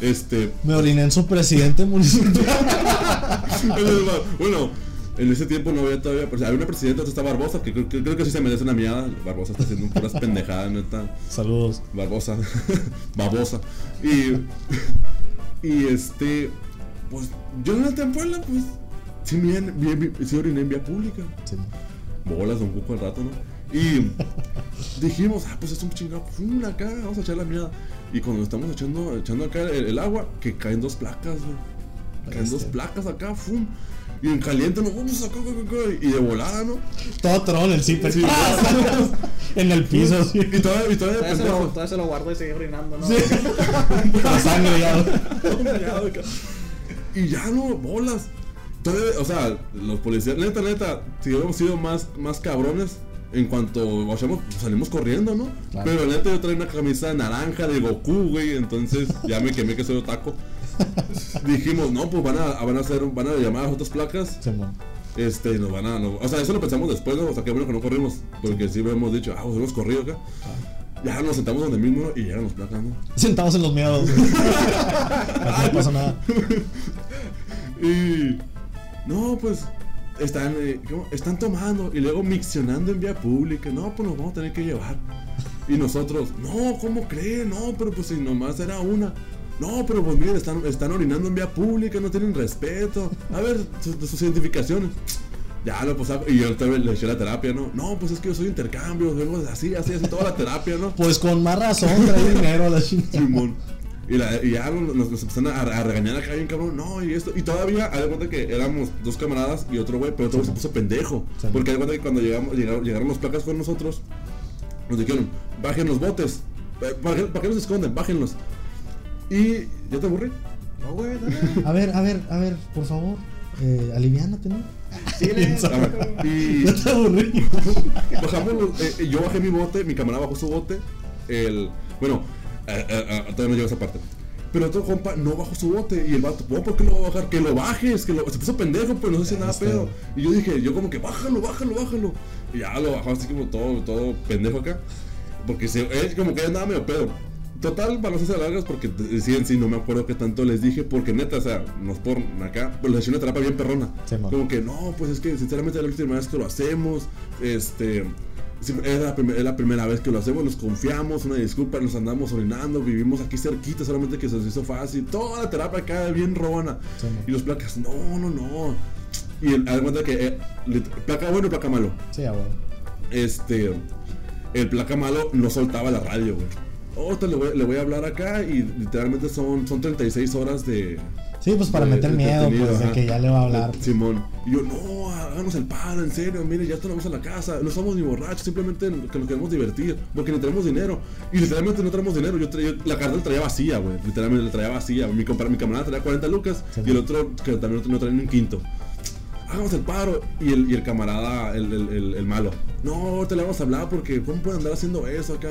Este. me oriné en su presidente municipal. bueno, en ese tiempo no había todavía. Pues, había una presidenta, está Barbosa, que creo, que creo que sí se merece una miada. Barbosa está haciendo puras pendejadas, neta. Saludos. Barbosa. Babosa. Y. Y este. Pues yo en neta en Puebla, pues. Sí, bien, bien, sí oriné en vía pública. Sí, bolas, don Cuco al rato, ¿no? Y dijimos, ah, pues es un chingado, fum, acá, vamos a echar la mierda. Y cuando estamos echando, echando acá el, el agua, que caen dos placas, güey. Caen dos placas acá, fum. Y en caliente nos vamos acá, acá, y de volada, ¿no? Todo tron, el zipper. Sí, en el piso, así. Y todavía, y todavía se, lo, todavía se lo guardo y sigue orinando, ¿no? La sangre ya. Y ya no, bolas. Todavía, o sea, los policías, neta, neta, si hubiéramos sido más, más cabrones, en cuanto vayamos, salimos corriendo, ¿no? Claro. Pero neta, yo traía una camisa naranja de Goku, güey, entonces ya me quemé que soy otaco. Dijimos, no, pues van a, van a hacer, van a llamar a las otras placas, Sí, este, nos van a, no- o sea, eso lo pensamos después, ¿no? O sea, qué bueno que no corrimos, porque sí hemos dicho, ah, pues hemos corrido acá. Ya nos sentamos donde mismo y llegaron los placas, ¿no? Sentados en los miedos. No pasa nada. Y. No, pues. Están, eh, están tomando y luego miccionando en vía pública. No, pues nos vamos a tener que llevar. Y nosotros, no, ¿cómo creen? No, pero pues si nomás era una. No, pero pues miren, están, están orinando en vía pública, no tienen respeto. A ver, sus, sus identificaciones. Ya, lo pues, y yo también le eché la terapia, ¿no? No, pues es que yo soy intercambio, vengo así, así, así, toda la terapia, ¿no? Pues con más razón trae dinero a la chingada. Simón. Y, la, y ya nos, nos empezaron a, a regañar acá bien cabrón, no, y esto. Y todavía, haz de cuenta que éramos dos camaradas y otro güey, pero otro se puso pendejo. Sí. Porque haz de cuenta que cuando llegamos, llegaron, llegaron los placas con nosotros, nos dijeron, bajen los botes. Eh, ¿Para qué, para qué los esconden? Bájenlos. Y ya te aburrí. No, güey, dale. A ver, a ver, a ver, por favor. Eh, aliviánate, ¿no? Dile. A ver, y te aburrí. bajamos eh, eh, yo bajé mi bote, mi camarada bajó su bote. El, bueno, eh, eh, todavía no llegó a esa parte. Pero otro compa no bajó su bote y el vato, "No, ¿por qué lo va a bajar? Que lo bajes, que lo, se puso pendejo, pero no se nada Este- pedo. Y yo dije, yo como que bájalo, bájalo, bájalo. Y ya lo bajó así como todo, todo pendejo acá. Porque se, él como que andaba medio pedo. Total, hacerse largas, porque sí en sí no me acuerdo qué tanto les dije, porque neta, o sea, nos por acá, pero les eché una terapia bien perrona. Sí, como que no, pues es que sinceramente es la última vez que lo hacemos, este, es la, es la primera vez que lo hacemos, nos confiamos, una disculpa, nos andamos orinando, vivimos aquí cerquita, solamente que se nos hizo fácil, toda la terapia acá bien robona. Sí, y los placas, no, no, no. Y el, cuenta que eh, placa bueno y placa malo. Sí, a huevo. Este, el placa malo no soltaba la radio, güey. Le voy, le voy a hablar acá y literalmente son, son 36 horas de, Sí, pues para de- meter de miedo, pues, de que ya le va a hablar. De- Simón. Y yo, no, hagamos el paro, en serio, mire, ya tenemos a la casa, no somos ni borrachos, simplemente que nos queremos divertir, porque ni tenemos dinero. Y literalmente no tenemos dinero, yo traía, la cartera la traía vacía, güey, literalmente la traía vacía. Mi, mi camarada traía 40 lucas Sí. y el otro que también no traía ni un quinto. Hagamos el paro. Y el, y el camarada, el, el, el- malo, no, ahorita le vamos a hablar porque, ¿cómo pueden andar haciendo eso acá?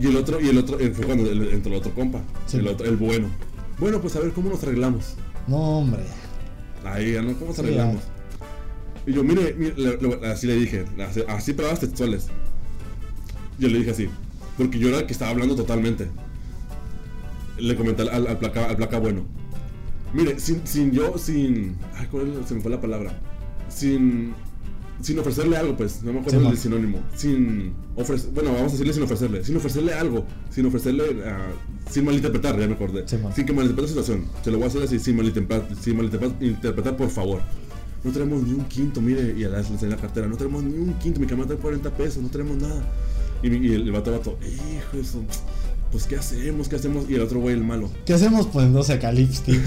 Y el otro, y el otro, eh, fue cuando el- entró el otro compa, Sí. el, otro, el bueno. Bueno, pues a ver cómo nos arreglamos. No, hombre. Ahí, ¿no? ¿Cómo nos Sí, arreglamos? Y yo, mire, mire, le- le- así le dije, así, así palabras textuales. Yo le dije así, porque yo era el que estaba hablando totalmente. Le comenté al, al, al placa, al placa bueno. Mire, sin, sin yo, sin. Ay, ¿cuál es? se me fue la palabra? Sin. Sin ofrecerle algo, pues, no me acuerdo Sí, del man. sinónimo. Sin ofrecer. Bueno, vamos a decirle sin ofrecerle. Sin ofrecerle algo. Sin ofrecerle. ah, sin malinterpretar, ya me acordé. Sí, sin que malinterprete la situación. Se lo voy a hacer así, sin malinterpretar, sin malinterpretar, interpretar, por favor. No tenemos ni un quinto, mire, y a la le enseñé la cartera. No tenemos ni un quinto, mi camarada trae 40 pesos, no tenemos nada. Y, y el vato, vato, hijo, eso, pues ¿qué hacemos? ¿Qué hacemos? Y el otro güey, el malo. ¿Qué hacemos poniéndose acá lipstick?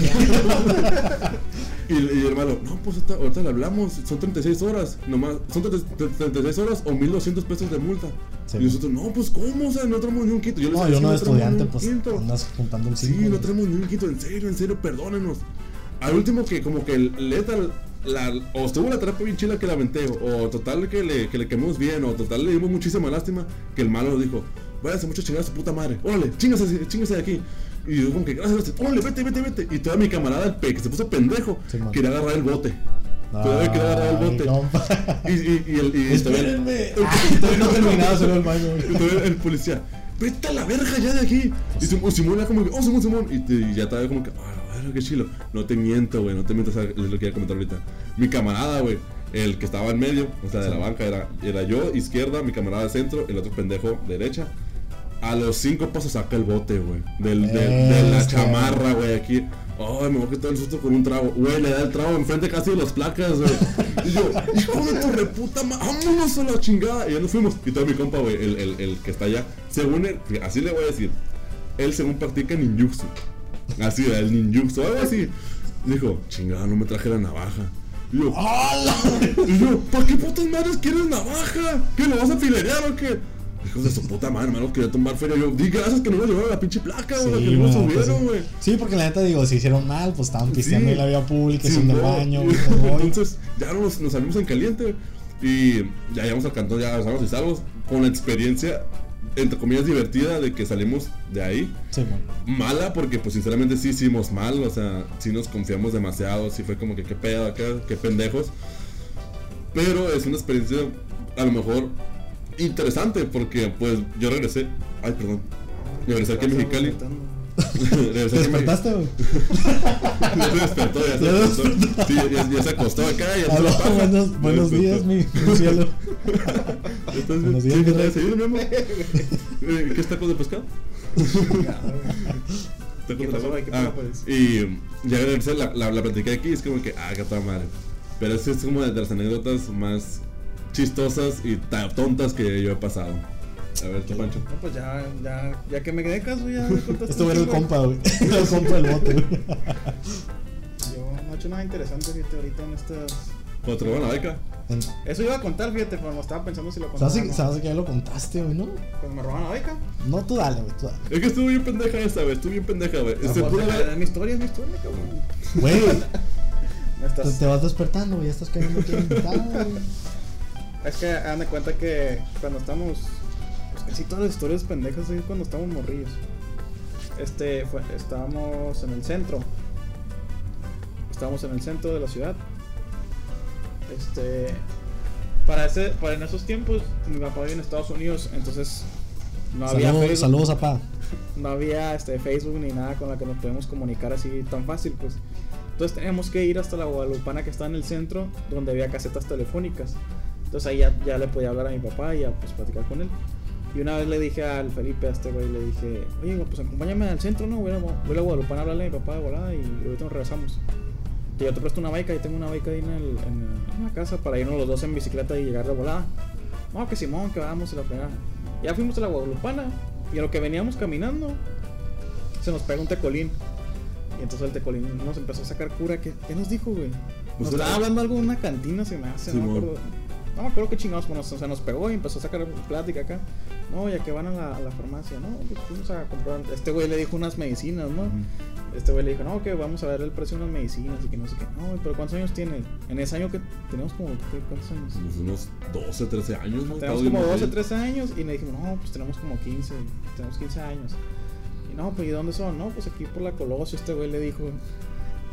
Y, y el malo, no, pues ahorita, ahorita le hablamos, son 36 horas, nomás, son 30 36 horas o 1200 pesos de multa. Sí. y nosotros, no, pues ¿cómo? O sea, no tenemos ni un quinto. Yo les No, decía, yo no "Sí, tenemos estudiante, un pues quinto". andas juntando el Sí, cinco. no güey. tenemos ni un quinto, en serio, en serio, perdónenos. Al último que como que Leta la, o estuvo la terapia bien chila que la aventé, o total que le, que le quemamos bien, o total le dimos muchísima lástima, que el malo dijo, váyase mucho a chingar a su puta madre, órale, chingase, chingase de aquí. Y yo como que, gracias, gracias, órale, vete, vete, vete. Y toda mi camarada, el pe, que se puso pendejo, Sí, quería agarrar el bote. Todavía quería agarrar el bote. Y, y, y el, y Espérenme. Todavía no terminaba solo el baño. güey. y todavía el policía, vete a la verga ya de aquí. Y Sim- Simón era como que, oh, Simón, Simón. Y, ya estaba como que, ah, la verga, qué chilo. No te miento, güey, no te miento, es lo que quería comentar ahorita. Mi camarada, güey, el que estaba en medio, o sea, de la banca, era, era yo, izquierda, mi camarada de centro, el otro pendejo, derecha. A los cinco pasos saca el bote, güey. Del, del- de la chamarra, güey, aquí. Ay, me voy a quitar el susto con un trago. Güey, le da el trago enfrente casi de las placas, güey. Y yo, hijo de tu reputa ma- vámonos a la chingada. Y ya nos fuimos. Y todo mi compa, güey, el, el, el que está allá, según él, así le voy a decir, él según practica ninjutsu. Así, el ninjutsu, algo así. Dijo, chingada, no me traje la navaja. Y yo, y yo, ¿para qué putas madres quieres navaja? ¿Qué lo vas a filerear o qué? Hijos de su puta madre, hermano, quería tomar feria. Yo, di gracias que no nos llevaron la pinche placa, güey, que no nos güey, pues subieron, sí. güey. Sí, porque la neta digo, si hicieron mal, pues estaban pisteando Sí. en la vía pública, Sí, el no, baño, güey, pues. Entonces, ya nos, nos salimos en caliente, güey. Y ya llegamos al cantón, ya salimos y salvos. Con la experiencia, entre comillas, divertida de que salimos de ahí. Sí. Mala, porque pues sinceramente sí hicimos mal, o sea, sí nos confiamos demasiado, sí fue como que qué pedo acá, qué pendejos. Pero es una experiencia a lo mejor interesante, porque pues yo regresé, ay perdón, regresé aquí a Mexicali. regresé ¿Te aquí a Mexicali. despertaste, güey? Ya se despertó, ya se Ya despertó. Sí, ya, ya se acostó acá, ya Aló, buenos, buenos días, mi, mi cielo. Entonces, buenos días, mi ¿qué desayuno, mi amor? Eh, ¿Qué es tacos de pescado? ¿Qué Tacos de pasó, pescado. güey? ¿Qué Ah, pasó, pues? y ya regresé, la, la, la platiqué aquí, es como que, ah, qué toda madre. Pero es, es como de las anécdotas más chistosas y ta- tontas que yo he pasado. A ver, ¿tú, Pancho? No, pues ya, ya, ya que me quedé caso, ya me contaste. Esto era el compa, güey. Era el compa del bote, güey. Yo no he hecho nada interesante, fíjate, ahorita en estas. ¿Cuando te roban la beca? Eso iba a contar, fíjate, pero no estaba pensando si lo contaba. ¿Sabes, o no. sabes que ya lo contaste, güey, no? Cuando me roban la beca. No, tú dale, güey, tú dale. Es que estuvo bien pendeja esta, güey. Estuvo bien pendeja, güey. No, Se pues, haber- mi historia, es mi historia, cabrón. Güey, Me te, estás... te vas despertando, güey, ya estás cayendo aquí invitado, güey. Es que hagan de cuenta que cuando estamos. Pues casi todas las historias pendejas es cuando estamos morrillos. Este, fue, estábamos en el centro. Estábamos en el centro de la ciudad. Este. Para, ese, para en esos tiempos, mi papá vive en Estados Unidos, entonces no había Saludos, Facebook, saludos, apá. no había este, Facebook ni nada con la que nos podemos comunicar así tan fácil, pues. Entonces teníamos que ir hasta la Guadalupana que está en el centro, donde había casetas telefónicas. Entonces ahí ya, ya le podía hablar a mi papá y ya pues platicar con él. Y una vez le dije al Felipe, a este güey, le dije, oye, pues acompáñame al centro, ¿no? Voy a, voy a a hablarle a mi papá de volada y ahorita nos regresamos. Que yo te presto una bike, y tengo una bike ahí en, el, en, en la casa para irnos los dos en bicicleta y llegar de volada. No, que Simón, que vamos a la fregada. Ya fuimos a la Guadalupana y a lo que veníamos caminando se nos pega un tecolín. Y entonces el tecolín nos empezó a sacar cura. ¿Qué, qué nos dijo, güey? Nos Pues estaba era- hablando algo de una cantina, se me hace, no me acuerdo. No me acuerdo qué chingados, pero nos, o sea, nos pegó y empezó a sacar plática acá. No, ya que van a la, a la farmacia, no, pues fuimos a comprar. Este güey le dijo unas medicinas, ¿no? Este güey le dijo, no, que vamos a ver el precio de unas medicinas y que no sé qué. No, pero ¿cuántos años tiene? En ese año que tenemos como, ¿qué? ¿cuántos años? Pues unos 12, 13 años, ¿no? Tenemos Estaba como bien 12, morrillo. 13 años y le dijimos, no, pues tenemos como 15, tenemos 15 años. Y no, pues ¿y dónde son? No, pues aquí por la Colosio, este güey le dijo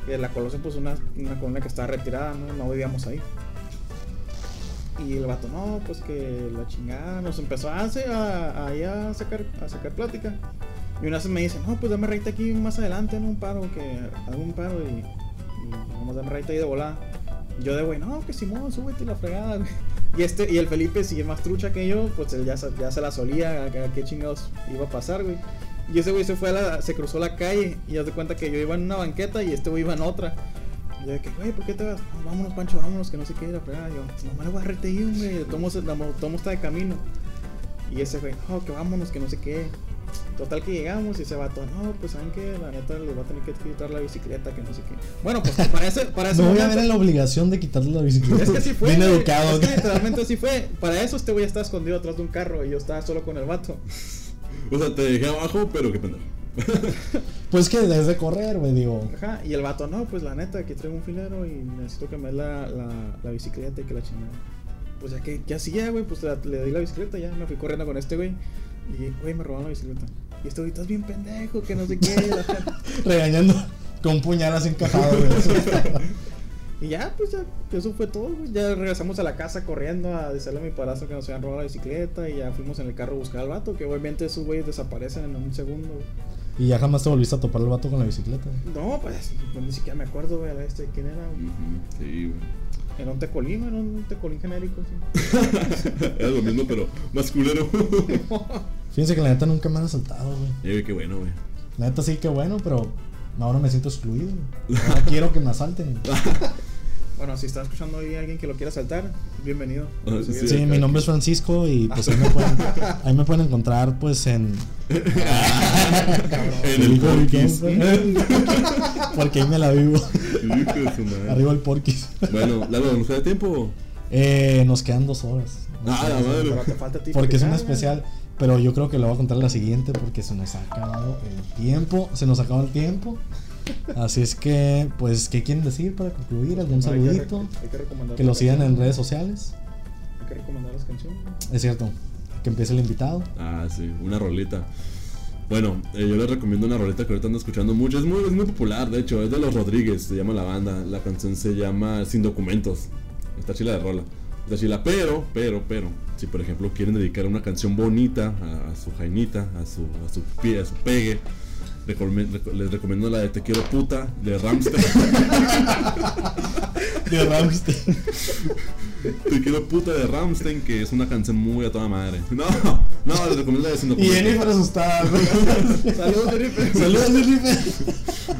que la Colosio pues una, una colonia que está retirada, ¿no? No vivíamos ahí. Y el vato, no, pues que la chingada nos empezó a, a, ahí a sacar, a sacar plática. Y una vez me dice, no, pues dame raite aquí más adelante en un paro, que hago un paro y, vamos a dame raite ahí de volada. Yo de güey, no, que Simón, súbete la fregada. Y este, y el Felipe, si es más trucha que yo, pues él ya, ya se la solía, a, a qué chingados iba a pasar, güey. Y ese güey se fue a la, se cruzó la calle y ya de cuenta que yo iba en una banqueta y este güey iba en otra. Y yo de que, güey, ¿por qué te vas? "No, vámonos, Pancho, vámonos, que no sé qué, la fregada. Yo, nomás le voy a reteir, güey, tomo, tomo está de camino. Y ese güey, no, que vámonos, que no sé qué. Total que llegamos y ese vato, no, pues saben que la neta le va a tener que quitar la bicicleta, que no sé qué. Bueno, pues para ese, para ese Me voy a ver en la obligación de quitarle la bicicleta. es que así fue. Bien güey. educado. Es que literalmente así fue. Para eso este güey estaba escondido atrás de un carro y yo estaba solo con el vato. O sea, te dejé abajo, pero qué pendejo. Pues que desde de correr, güey, digo. Ajá, y el vato, no, pues la neta, aquí traigo un filero y necesito que me dé la, la, la bicicleta y que la chingada. Pues ya que, ¿qué hacía, güey? Pues la- le di la bicicleta, ya me fui corriendo con este güey. Y, güey, me robaron la bicicleta. Y este güey, estás bien pendejo, que no sé qué. Regañando con un puñal así encajado, güey. y ya, pues ya, eso fue todo, güey. Ya regresamos a la casa corriendo a decirle a mi padrastro que nos habían robado la bicicleta. Y ya fuimos en el carro a buscar al vato, que obviamente esos güeyes desaparecen en un segundo, güey. Y ya jamás te volviste a topar el vato con la bicicleta. güey. No, pues, pues, ni siquiera me acuerdo, güey, de este, quién era. güey. Ujú, Sí, güey. Era un tecolín, era un tecolín genérico, sí. Era lo mismo, pero más culero. Fíjense que la neta nunca me han asaltado, güey. Eh, qué bueno, güey. La neta sí que bueno, pero ahora me siento excluido. Ahora quiero que me asalten. Bueno, si está escuchando ahí alguien que lo quiera saltar, bienvenido. Ah, sí, Sí, mi nombre es Francisco y pues ahí me pueden, ahí me pueden encontrar pues en... En el Porquis. Porque ahí me la vivo. Arriba el porquis. Bueno, Lalo, ¿nos queda tiempo? Eh, nos quedan dos horas. Ah, la madre. Pero te falta a ti Porque es un especial. Pero yo creo que lo voy a contar en la siguiente porque se nos ha acabado el tiempo. Se nos acabó el tiempo. Así es que, pues, ¿qué quieren decir para concluir? ¿Algún No, hay que saludito? hay que recomendar Que lo sigan en redes sociales. Hay que recomendar las canciones. Es cierto. Que empiece el invitado. Ah, sí, una rolita. Bueno, eh, yo les recomiendo una rolita que ahorita ando escuchando mucho. Es muy, es muy popular, de hecho, es de los Rodríguez, se llama la banda. La canción se llama Sin Documentos. Está chila de rola. Está chila, pero, pero, pero, si por ejemplo quieren dedicar una canción bonita a, a su jainita, a su, a su pie, a su pegue, recome- les recomiendo la de Te quiero puta de Ramstein. De Ramstein. Te quiero puta de Ramstein, que es una canción muy a toda madre. No, no, les recomiendo la de Sin Y Documentos. Jennifer asustada. Saludos, Felipe. Saludos, Jennifer.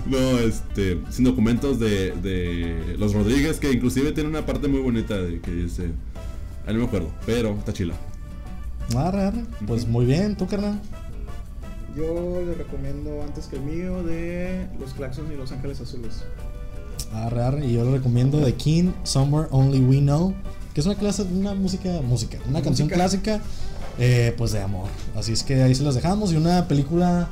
No, este, sin documentos de, de los Rodríguez, que inclusive tiene una parte muy bonita de que dice, ah, no me acuerdo, pero está chila. Arre, arre. Pues muy bien, tú, carnal. Yo les recomiendo antes que el mío de Los Claxons y Los Ángeles Azules. Arre, arre. Y yo le recomiendo The King, Somewhere Only We Know. Que es una clase, una música, música, una canción clásica, eh, pues de amor. Así es que ahí se las dejamos. Y una película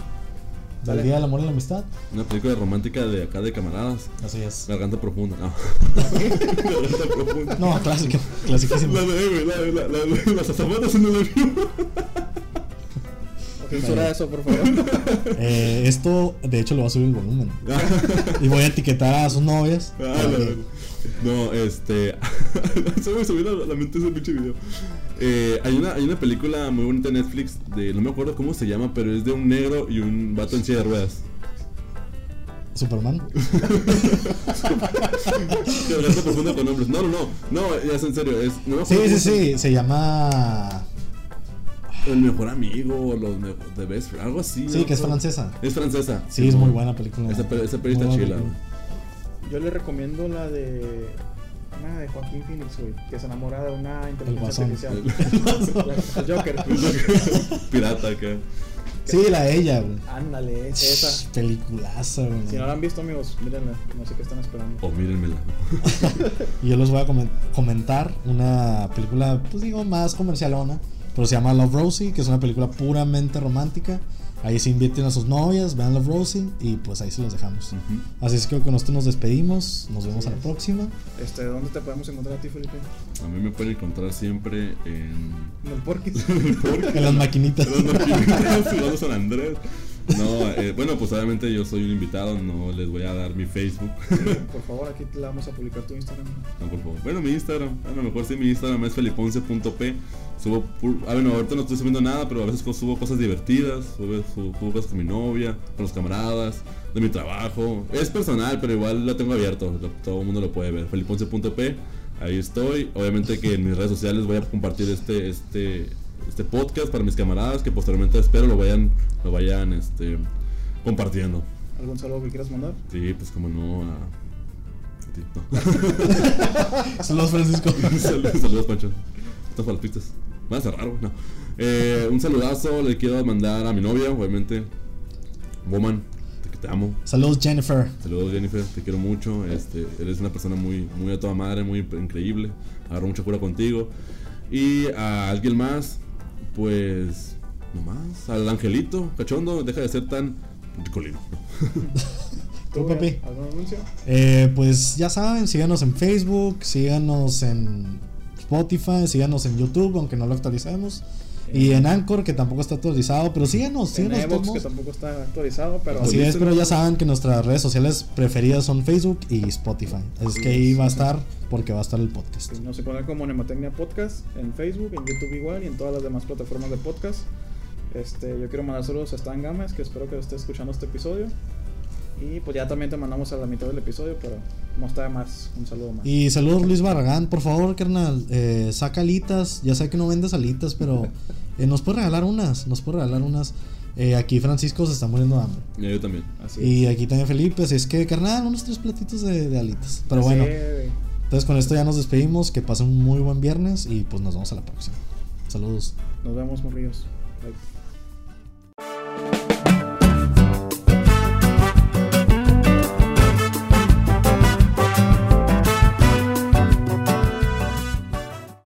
del Dale. Día del Amor y la Amistad. Una película romántica de acá de camaradas, Así es. Garganta Profunda, no. Garganta Profunda. No, clásica, clasicísima. La de, la, la, la, la, las azafatas en el avión. Censura eso, por favor. Eh, esto, de hecho, lo va a subir el volumen. Y voy a etiquetar a sus novias. Ah. No, este. se me subió la, la mente ese pinche video. Eh, hay, una, hay una película muy bonita en Netflix de. No me acuerdo cómo se llama, pero es de un negro y un vato en silla de ruedas. Superman. Profunda con hombres. No, no, no. No, ya es en serio. Es, no Sí, sí, sí. Se llama. El mejor amigo o los The Best Friend, Algo así. Sí, ¿no? que es francesa. Es francesa. Sí, es muy buena película. Esa, esa peli Muy está chila. película. Yo les recomiendo la de. Una de Joaquín Phoenix, güey. Que se enamora de una inteligencia artificial. El Joker. Pirata acá. Sí, la de ella, güey. Ándale, es esa. Peliculaza, güey. Si no la han visto, amigos, mírenla. No sé qué están esperando. Oh, mírenmela. Y yo les voy a comen- comentar una película, pues digo, más comercialona, pero se llama Love Rosie, que es una película puramente romántica. Ahí se inviten a sus novias, vean Love Rosie y pues ahí se los dejamos. Así es que con esto nos despedimos, nos vemos a la es. próxima. Este, ¿Dónde te podemos encontrar a ti, Felipe? A mí me pueden encontrar siempre en. En el Porquis. En las maquinitas. Los maquinitas, jugando San Andrés. No, eh, bueno, pues obviamente yo soy un invitado, no les voy a dar mi Facebook. Por favor, aquí te la vamos a publicar tu Instagram. No, por favor. Bueno, mi Instagram, a lo mejor sí, mi Instagram es feliponce.p. Subo, ah, bueno, ahorita no estoy subiendo nada, pero a veces subo cosas divertidas, subo, subo- subo cosas con mi novia, con los camaradas, de mi trabajo. Es personal, pero igual lo tengo abierto, lo- todo el mundo lo puede ver. feliponce.p, ahí estoy. Obviamente que en mis redes sociales voy a compartir este, este, este podcast para mis camaradas, que posteriormente espero lo vayan, lo vayan este, compartiendo. ¿Algún saludo que quieras mandar? Sí, pues como no a... a ti, no. Saludos, Francisco. Saludos, saludos, Pancho. Estas para las pistas. Van a cerrar. No. Eh, un saludazo le quiero mandar a mi novia, obviamente. Woman, te, te amo. Saludos, Jennifer. Saludos Jennifer, te quiero mucho. Este, eres una persona muy, muy a toda madre, muy increíble. Agarro mucha cura contigo. Y a alguien más, pues, nomás, al angelito, cachondo, deja de ser tan ricolino. ¿Tú, papi? ¿Algún anuncio? Eh, pues ya saben, síganos en Facebook, síganos en Spotify, síganos en YouTube, aunque no lo actualicemos. Y en Anchor, que tampoco está actualizado, pero síganos, En síganos. todos Evox, que tampoco está actualizado, pero Así es, pero ya saben que nuestras redes sociales preferidas son Facebook y Spotify. Es que ahí va a estar porque va a estar el podcast. Nos pone como Nematecnia Podcast en Facebook, en YouTube igual y en todas las demás plataformas de podcast. Este, yo quiero mandar saludos a Stan Gámez, que espero que esté escuchando este episodio. Y pues ya también te mandamos a la mitad del episodio, pero no está de más. Un saludo más. Y saludos Luis Barragán, por favor, carnal, eh, saca alitas. Ya sé que no vendes alitas, pero eh, nos puede regalar unas, nos puede regalar unas. Eh, aquí Francisco se está muriendo de hambre. Y yo también. Así Y aquí también Felipe, así es que, carnal, unos tres platitos de, de alitas. Pero Así bueno, es. entonces con esto ya nos despedimos. Que pasen un muy buen viernes y pues nos vemos a la próxima. Saludos. nos vemos, morrillos. Bye.